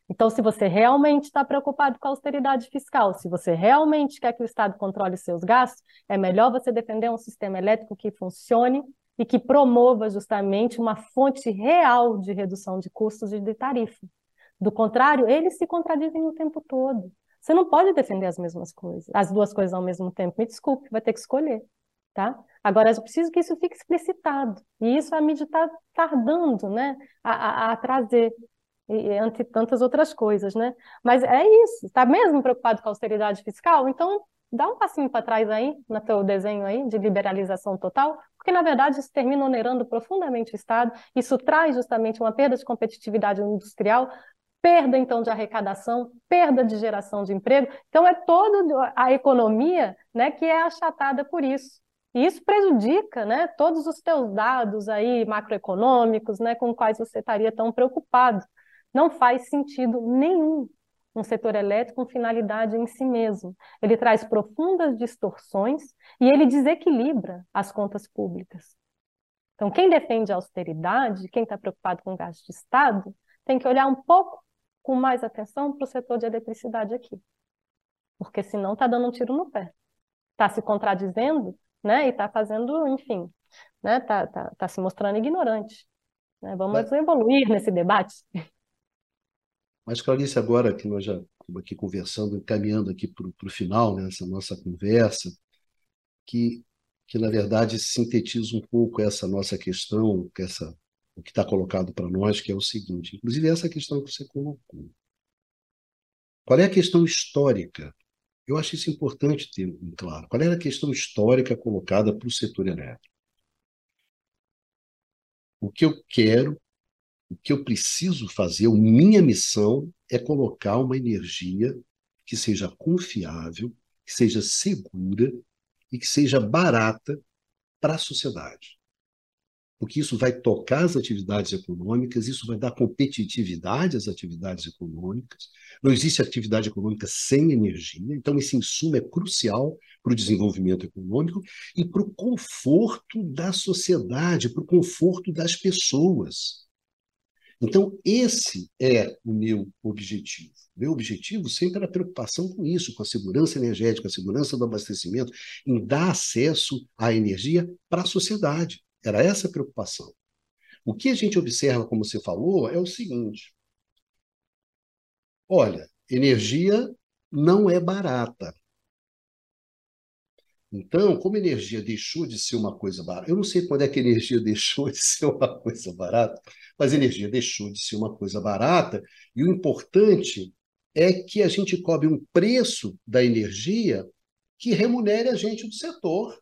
Então, se você realmente está preocupado com a austeridade fiscal, se você realmente quer que o Estado controle seus gastos, é melhor você defender um sistema elétrico que funcione e que promova justamente uma fonte real de redução de custos e de tarifa. Do contrário, eles se contradizem o tempo todo. Você não pode defender as mesmas coisas, as duas coisas ao mesmo tempo. Me desculpe, vai ter que escolher, tá? Agora, eu preciso que isso fique explicitado. E isso a mídia está tardando, né, a, a, a trazer e, entre tantas outras coisas, né? Mas é isso. Está mesmo preocupado com a austeridade fiscal? Então, dá um passinho para trás aí, no teu desenho aí, de liberalização total, porque, na verdade, isso termina onerando profundamente o Estado, isso traz justamente uma perda de competitividade industrial, perda então de arrecadação, perda de geração de emprego. Então é toda a economia, né, que é achatada por isso. E isso prejudica, né, todos os teus dados aí macroeconômicos, né, com quais você estaria tão preocupado. Não faz sentido nenhum um setor elétrico com finalidade em si mesmo. Ele traz profundas distorções e ele desequilibra as contas públicas. Então, quem defende a austeridade, quem está preocupado com o gasto de Estado, tem que olhar um pouco com mais atenção para o setor de eletricidade aqui. Porque senão está dando um tiro no pé. Está se contradizendo né? e está fazendo, enfim, está né? Tá, tá, tá se mostrando ignorante. Né? Vamos Mas... evoluir nesse debate. Mas, Clarice, agora que nós já estamos aqui conversando, encaminhando aqui para o final nessa né, nossa conversa, que, que na verdade sintetiza um pouco essa nossa questão, essa o que está colocado para nós, que é o seguinte, inclusive essa questão que você colocou. Qual é a questão histórica? Eu acho isso importante ter claro. Qual é a questão histórica colocada para o setor elétrico? O que eu quero, o que eu preciso fazer, a minha missão é colocar uma energia que seja confiável, que seja segura e que seja barata para a sociedade porque isso vai tocar as atividades econômicas, isso vai dar competitividade às atividades econômicas. Não existe atividade econômica sem energia, então esse insumo é crucial para o desenvolvimento econômico e para o conforto da sociedade, para o conforto das pessoas. Então, esse é o meu objetivo. Meu objetivo sempre era a preocupação com isso, com a segurança energética, a segurança do abastecimento, em dar acesso à energia para a sociedade. Era essa a preocupação. O que a gente observa, como você falou, é o seguinte: olha, energia não é barata. Então, como energia deixou de ser uma coisa barata, eu não sei quando é que energia deixou de ser uma coisa barata, mas energia deixou de ser uma coisa barata, e o importante é que a gente cobre um preço da energia que remunere a gente do setor.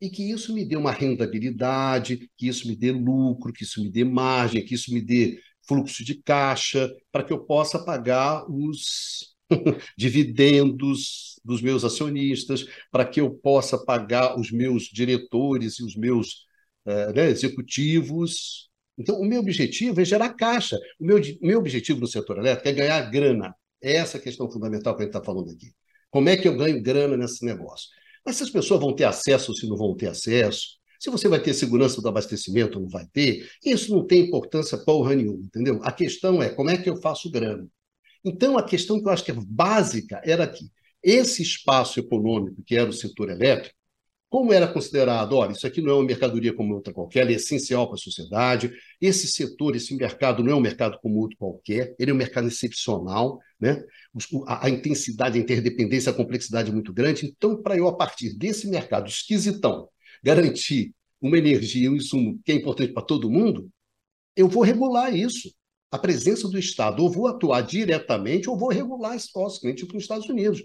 E que isso me dê uma rentabilidade, que isso me dê lucro, que isso me dê margem, que isso me dê fluxo de caixa, para que eu possa pagar os dividendos dos meus acionistas, para que eu possa pagar os meus diretores e os meus uh, né, executivos. Então, o meu objetivo é gerar caixa. O meu, meu objetivo no setor elétrico é ganhar grana. É essa a questão fundamental que a gente está falando aqui. Como é que eu ganho grana nesse negócio? Mas se as pessoas vão ter acesso ou se não vão ter acesso, se você vai ter segurança do abastecimento ou não vai ter, isso não tem importância porra nenhuma, entendeu? A questão é como é que eu faço grana. Então, a questão que eu acho que é básica era que esse espaço econômico, que era o setor elétrico, como era considerado, olha, isso aqui não é uma mercadoria como outra qualquer, ele é essencial para a sociedade, esse setor, esse mercado não é um mercado como outro qualquer, ele é um mercado excepcional, né? a, a intensidade, a interdependência, a complexidade é muito grande, então, para eu, a partir desse mercado esquisitão, garantir uma energia, um insumo que é importante para todo mundo, eu vou regular isso a presença do Estado, ou vou atuar diretamente, ou vou regular esse nosso cliente para os Estados Unidos.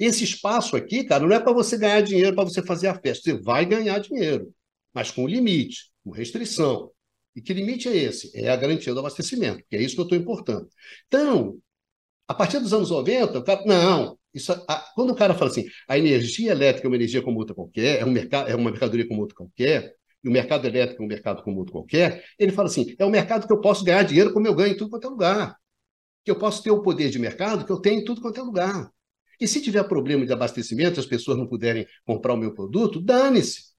Esse espaço aqui, cara, não é para você ganhar dinheiro, para você fazer a festa. Você vai ganhar dinheiro, mas com limite, com restrição. E que limite é esse? É a garantia do abastecimento, que é isso que eu estou importando. Então, a partir dos anos 90, o cara, não, isso, a, quando o cara fala assim, a energia elétrica é uma energia como outra qualquer, é, um mercado, é uma mercadoria como outra qualquer, e o mercado elétrico é um mercado como outro qualquer, ele fala assim: é um mercado que eu posso ganhar dinheiro como eu ganho em tudo quanto é lugar. Que eu posso ter o poder de mercado que eu tenho em tudo quanto é lugar. E se tiver problema de abastecimento, as pessoas não puderem comprar o meu produto, dane-se.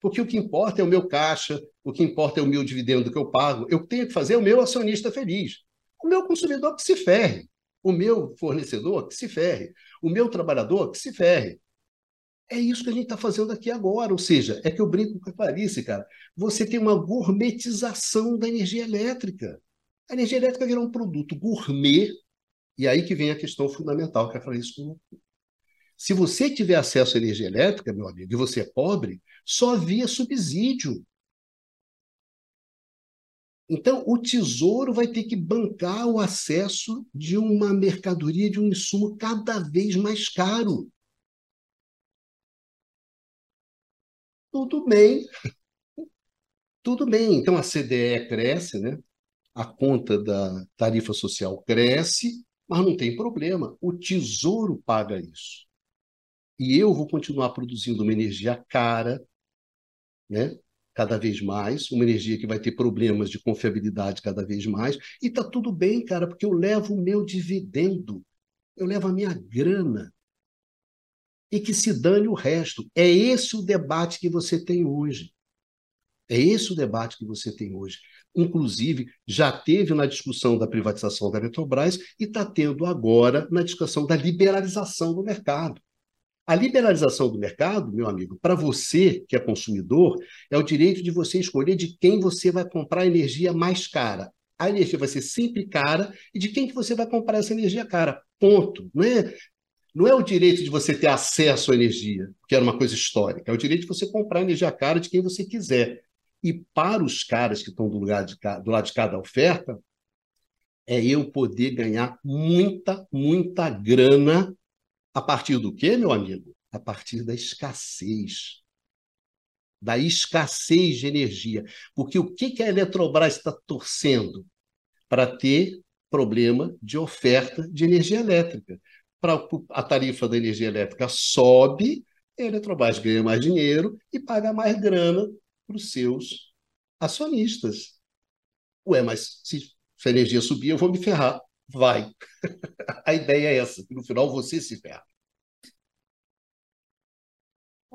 Porque o que importa é o meu caixa, o que importa é o meu dividendo que eu pago. Eu tenho que fazer o meu acionista feliz. O meu consumidor que se ferre. O meu fornecedor que se ferre. O meu trabalhador que se ferre. É isso que a gente está fazendo aqui agora. Ou seja, é que eu brinco com a Clarice, cara. Você tem uma gourmetização da energia elétrica. A energia elétrica virou um produto gourmet, e aí que vem a questão fundamental que a Clarice colocou. Se você tiver acesso à energia elétrica, meu amigo, e você é pobre, só via subsídio. Então, o tesouro vai ter que bancar o acesso de uma mercadoria, de um insumo cada vez mais caro. Tudo bem. Tudo bem. Então a CDE cresce, né? a conta da tarifa social cresce, mas não tem problema. O Tesouro paga isso. E eu vou continuar produzindo uma energia cara, né? cada vez mais, uma energia que vai ter problemas de confiabilidade cada vez mais. E está tudo bem, cara, porque eu levo o meu dividendo, eu levo a minha grana e que se dane o resto. É esse o debate que você tem hoje. É esse o debate que você tem hoje. Inclusive, já teve na discussão da privatização da Petrobras e está tendo agora na discussão da liberalização do mercado. A liberalização do mercado, meu amigo, para você que é consumidor, é o direito de você escolher de quem você vai comprar a energia mais cara. A energia vai ser sempre cara e de quem que você vai comprar essa energia cara. Ponto. Não é não é o direito de você ter acesso à energia, que era uma coisa histórica, é o direito de você comprar energia cara de quem você quiser. E para os caras que estão do, lugar de, do lado de cada oferta, é eu poder ganhar muita, muita grana a partir do quê, meu amigo? A partir da escassez. Da escassez de energia. Porque o que, que a Eletrobras está torcendo? Para ter problema de oferta de energia elétrica para a tarifa da energia elétrica sobe, a Eletrobras ganha mais dinheiro e paga mais grana para os seus acionistas. Ué, mas se, a energia subir, eu vou me ferrar. Vai. a ideia é essa, que no final você se ferra.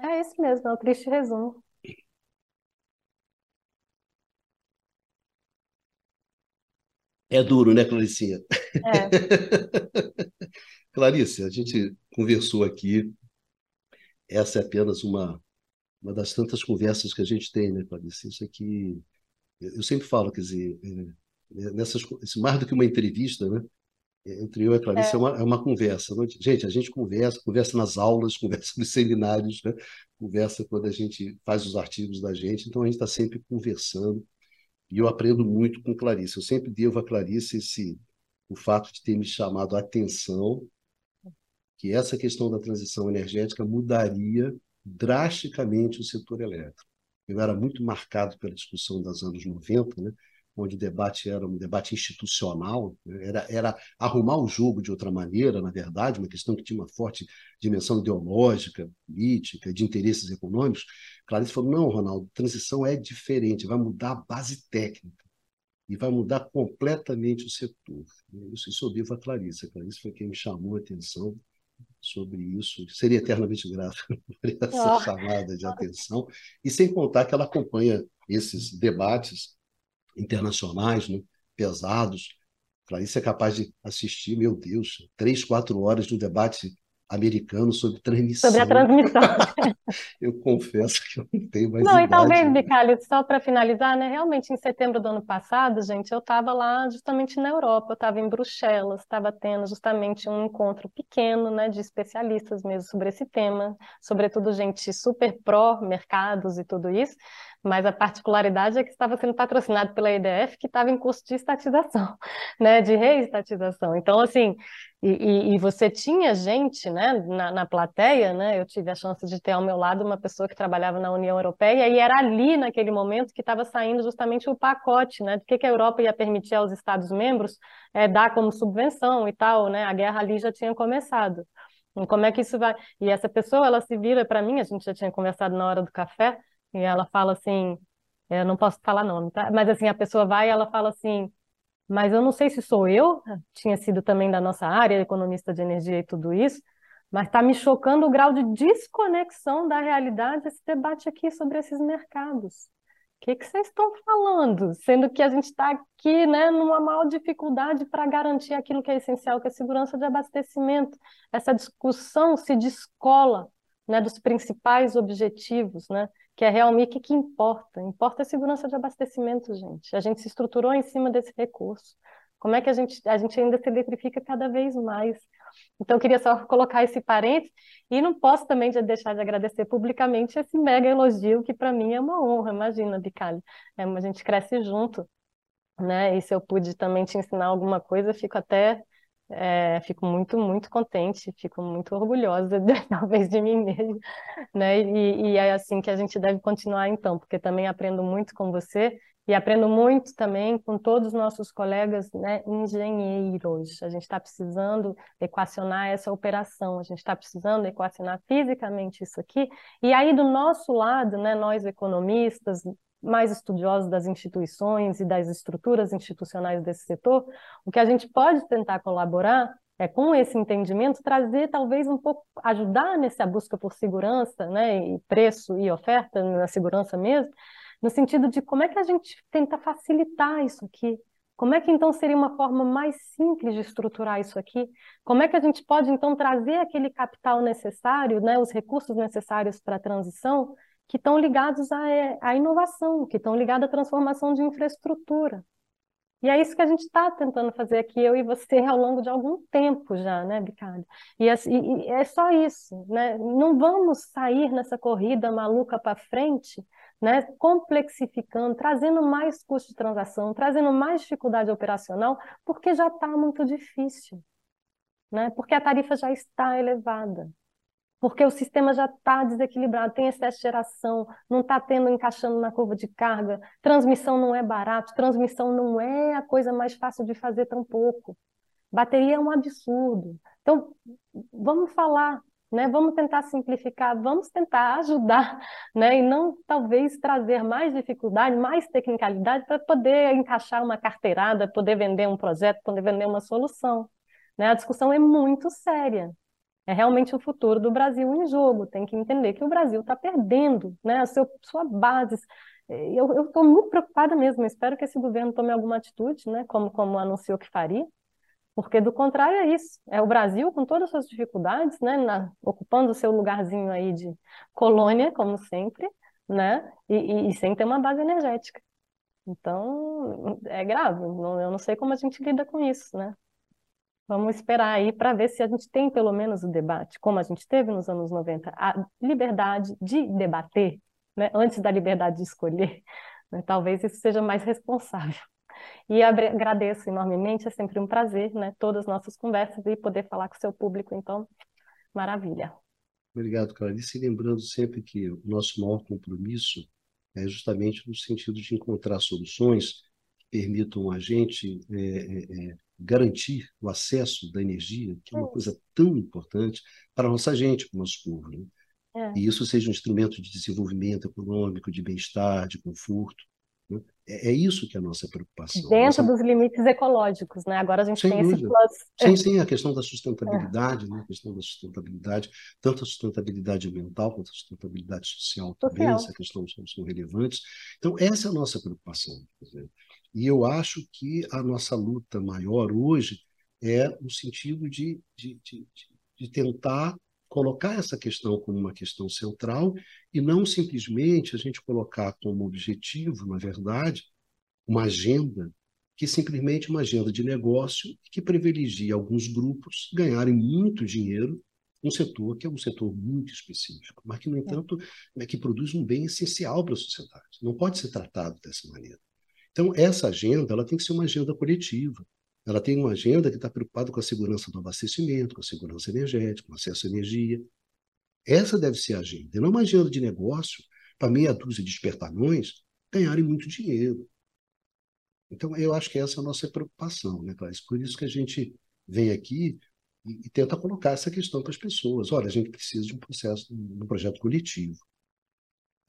É isso mesmo, é um triste resumo. É duro, né, Claricinha? É. Clarice, a gente conversou aqui, essa é apenas uma, uma das tantas conversas que a gente tem, né, Clarice? Isso aqui, eu sempre falo, quer dizer, é, é, nessas, mais do que uma entrevista, né? Entre eu e a Clarice é, é uma, é uma conversa. Não? Gente, a gente conversa, conversa nas aulas, conversa nos seminários, né? conversa quando a gente faz os artigos da gente, então a gente está sempre conversando. E eu aprendo muito com Clarice. Eu sempre devo a Clarice esse, o fato de ter me chamado a atenção que essa questão da transição energética mudaria drasticamente o setor elétrico. Eu era muito marcado pela discussão dos anos 90, né? onde o debate era um debate institucional, né? era, era arrumar o jogo de outra maneira, na verdade, uma questão que tinha uma forte dimensão ideológica, política, de interesses econômicos. Clarice falou: não, Ronaldo, transição é diferente, vai mudar a base técnica e vai mudar completamente o setor. Isso, isso eu devo a Clarice. A Clarice foi quem me chamou a atenção sobre isso. Seria eternamente grato por essa oh. chamada de atenção. E sem contar que ela acompanha esses debates internacionais, né, pesados. Clarice é capaz de assistir, meu Deus, três, quatro horas de um debate americano sobre transmissão. Sobre a transmissão. eu confesso que eu não tenho mais Não, idade. e talvez, Bicalho, só para finalizar, né? Realmente, em setembro do ano passado, gente, eu estava lá justamente na Europa, eu estava em Bruxelas, estava tendo justamente um encontro pequeno, né, de especialistas mesmo sobre esse tema, sobretudo gente super pró-mercados e tudo isso, mas a particularidade é que estava sendo patrocinado pela EDF, que estava em curso de estatização, né, de reestatização. Então, assim, e, e, você tinha gente, né, na, na plateia, né, eu tive a chance de ter ao meu lado uma pessoa que trabalhava na União Europeia, e era ali, naquele momento, que estava saindo justamente o pacote, né, do que, que a Europa ia permitir aos Estados-membros é, dar como subvenção e tal, né, a guerra ali já tinha começado. E como é que isso vai... E essa pessoa, ela se vira para mim, a gente já tinha conversado na hora do café, e ela fala assim, eu não posso falar nome, tá? Mas assim, a pessoa vai e ela fala assim, mas eu não sei se sou eu, tinha sido também da nossa área, economista de energia e tudo isso, mas está me chocando o grau de desconexão da realidade esse debate aqui sobre esses mercados. O que, que vocês estão falando? Sendo que a gente está aqui né, numa maior dificuldade para garantir aquilo que é essencial, que é a segurança de abastecimento. Essa discussão se descola né, dos principais objetivos, né, que é realmente o que, importa. Importa a segurança de abastecimento, gente. A gente se estruturou em cima desse recurso. Como é que a gente, a gente ainda se eletrifica cada vez mais? Então, eu queria só colocar esse parênteses e não posso também deixar de agradecer publicamente esse mega elogio, que para mim é uma honra. Imagina, Bicalho, é, a gente cresce junto, né? E se eu pude também te ensinar alguma coisa, fico até é, fico muito, muito contente, fico muito orgulhosa, talvez, de mim mesma, né? E, e, é assim que a gente deve continuar, então, porque também aprendo muito com você e aprendo muito também com todos os nossos colegas né, engenheiros. A gente está precisando equacionar essa operação, a gente está precisando equacionar fisicamente isso aqui. E aí, do nosso lado, né, nós economistas, mais estudiosos das instituições e das estruturas institucionais desse setor, o que a gente pode tentar colaborar é com esse entendimento trazer talvez um pouco ajudar nessa busca por segurança, né, e preço e oferta na segurança mesmo, no sentido de como é que a gente tenta facilitar isso aqui. Como é que então seria uma forma mais simples de estruturar isso aqui? Como é que a gente pode então trazer aquele capital necessário, né, os recursos necessários para a transição, que estão ligados à, à inovação, que estão ligados à transformação de infraestrutura. E é isso que a gente está tentando fazer aqui, eu e você, ao longo de algum tempo já, né, Bicalho? E, e é só isso, né? Não vamos sair nessa corrida maluca para frente, né, complexificando, trazendo mais custo de transação, trazendo mais dificuldade operacional, porque já está muito difícil, né? Porque a tarifa já está elevada porque o sistema já está desequilibrado, tem excesso de geração, não está tendo encaixando na curva de carga, transmissão não é barato, transmissão não é a coisa mais fácil de fazer tão pouco. Bateria é um absurdo. Então, vamos falar, né? Vamos tentar simplificar, vamos tentar ajudar, né? E não talvez trazer mais dificuldade, mais tecnicalidade para poder encaixar uma carteirada, poder vender um projeto, poder vender uma solução. Né? A discussão é muito séria é realmente o futuro do Brasil em jogo. Tem que entender que o Brasil está perdendo né, a seu, sua base. Eu estou muito preocupada mesmo. Espero que esse governo tome alguma atitude, né, como, como anunciou que faria, porque do contrário é isso. É o Brasil com todas as suas dificuldades, né, na, ocupando o seu lugarzinho aí de colônia, como sempre, né, e, e, e sem ter uma base energética. Então, é grave. eu não sei como a gente lida com isso, né? Vamos esperar aí para ver se a gente tem pelo menos o debate, como a gente teve nos anos 90, a liberdade de debater, né, antes da liberdade de escolher. Né, talvez isso seja mais responsável. E agradeço enormemente, é sempre um prazer, né, todas as nossas conversas e poder falar com o seu público, então, maravilha. Obrigado, Clarice. E lembrando sempre que o nosso maior compromisso é justamente no sentido de encontrar soluções que permitam a gente é, é, é garantir o acesso da energia, que é uma coisa tão importante para a nossa gente, para o nosso povo. Né? É. E isso seja um instrumento de desenvolvimento econômico, de bem-estar, de conforto. Né? É, é, isso que é a nossa preocupação. Dentro nossa... dos limites ecológicos, né? Agora a gente Sem tem dúvida. esse plus. Sim, sim, a questão da sustentabilidade, é. né? a questão da sustentabilidade, tanto a sustentabilidade ambiental quanto a sustentabilidade social, social. também, essa questão são, são relevantes. Então, essa é a nossa preocupação. E eu acho que a nossa luta maior hoje é no sentido de, de, de, de tentar colocar essa questão como uma questão central e não simplesmente a gente colocar como objetivo, na verdade, uma agenda que simplesmente uma agenda de negócio que privilegia alguns grupos ganharem muito dinheiro um setor que é um setor muito específico, mas que, no entanto, é que produz um bem essencial para a sociedade. Não pode ser tratado dessa maneira. Então, essa agenda ela tem que ser uma agenda coletiva. Ela tem uma agenda que está preocupada com a segurança do abastecimento, com a segurança energética, com acesso à energia. Essa deve ser a agenda, e não uma agenda de negócio para meia dúzia de espertalhões ganharem muito dinheiro. Então, eu acho que essa é a nossa preocupação, né, Clarice? Por isso que a gente vem aqui e, e tenta colocar essa questão para as pessoas. Olha, a gente precisa de um processo, de um projeto coletivo.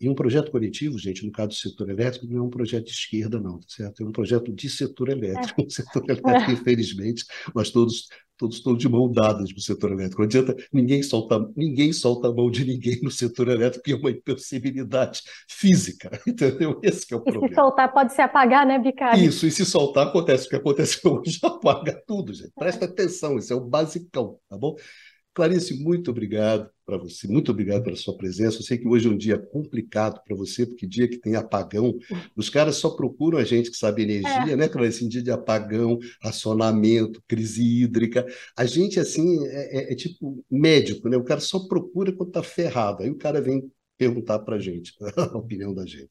E um projeto coletivo, gente, no caso do setor elétrico, não é um projeto de esquerda, não, tá certo? É um projeto de setor elétrico. É. Um setor elétrico, infelizmente, nós todos, todos estamos de mão dadas no setor elétrico. Não adianta, ninguém solta, ninguém solta a mão de ninguém no setor elétrico, porque é uma impossibilidade física, entendeu? Esse é o problema. E se soltar, pode se apagar, né, Bicário? Isso, e se soltar, acontece o que acontece hoje, apaga tudo, gente. Presta atenção, isso é o basicão, tá bom? Clarice, muito obrigado para você, muito obrigado pela sua presença. Eu sei que hoje é um dia complicado para você, porque dia que tem apagão, os caras só procuram a gente que sabe energia, é. né, Clarice? Em dia de apagão, racionamento, crise hídrica. A gente, assim, é, é, é tipo médico, né? O cara só procura quando está ferrado. Aí o cara vem perguntar para a gente, a opinião da gente.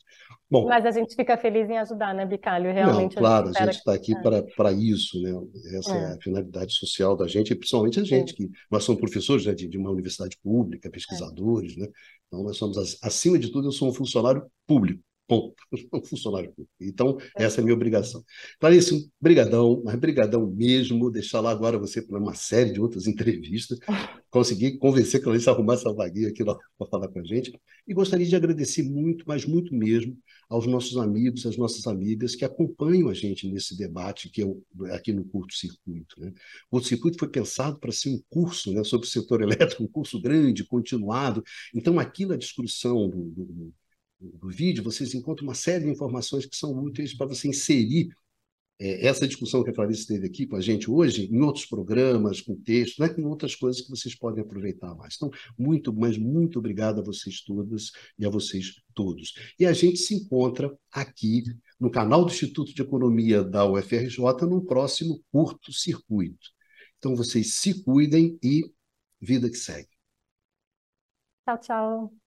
Bom, Mas a gente fica feliz em ajudar, né, Bicalho? Realmente. Não, claro, a gente está aqui para isso, né? Essa é. é. a finalidade social da gente, e principalmente a gente, que nós somos professores né, de, de uma universidade pública, pesquisadores, é. né? Então, nós somos, acima de tudo, eu sou um funcionário público. Ponto. Um funcionário público. Então, é. essa é a minha obrigação. Clarice, brigadão, mas brigadão mesmo. Deixar lá agora você para uma série de outras entrevistas. Consegui convencer a Clarice a arrumar essa vaguinha aqui para falar com a gente. E gostaria de agradecer muito, mas muito mesmo, aos nossos amigos, às nossas amigas que acompanham a gente nesse debate que é aqui no Curto Circuito. Né? O Curto Circuito foi pensado para ser um curso né, sobre o setor elétrico, um curso grande, continuado. Então, aqui na discussão do, do do vídeo, vocês encontram uma série de informações que são úteis para você inserir é, essa discussão que a Clarice teve aqui com a gente hoje em outros programas, com texto, né, com outras coisas que vocês podem aproveitar mais. Então, muito, mas muito obrigado a vocês todas e a vocês todos. E a gente se encontra aqui no canal do Instituto de Economia da UFRJ no próximo curto circuito. Então, vocês se cuidem e vida que segue. Tchau, tchau.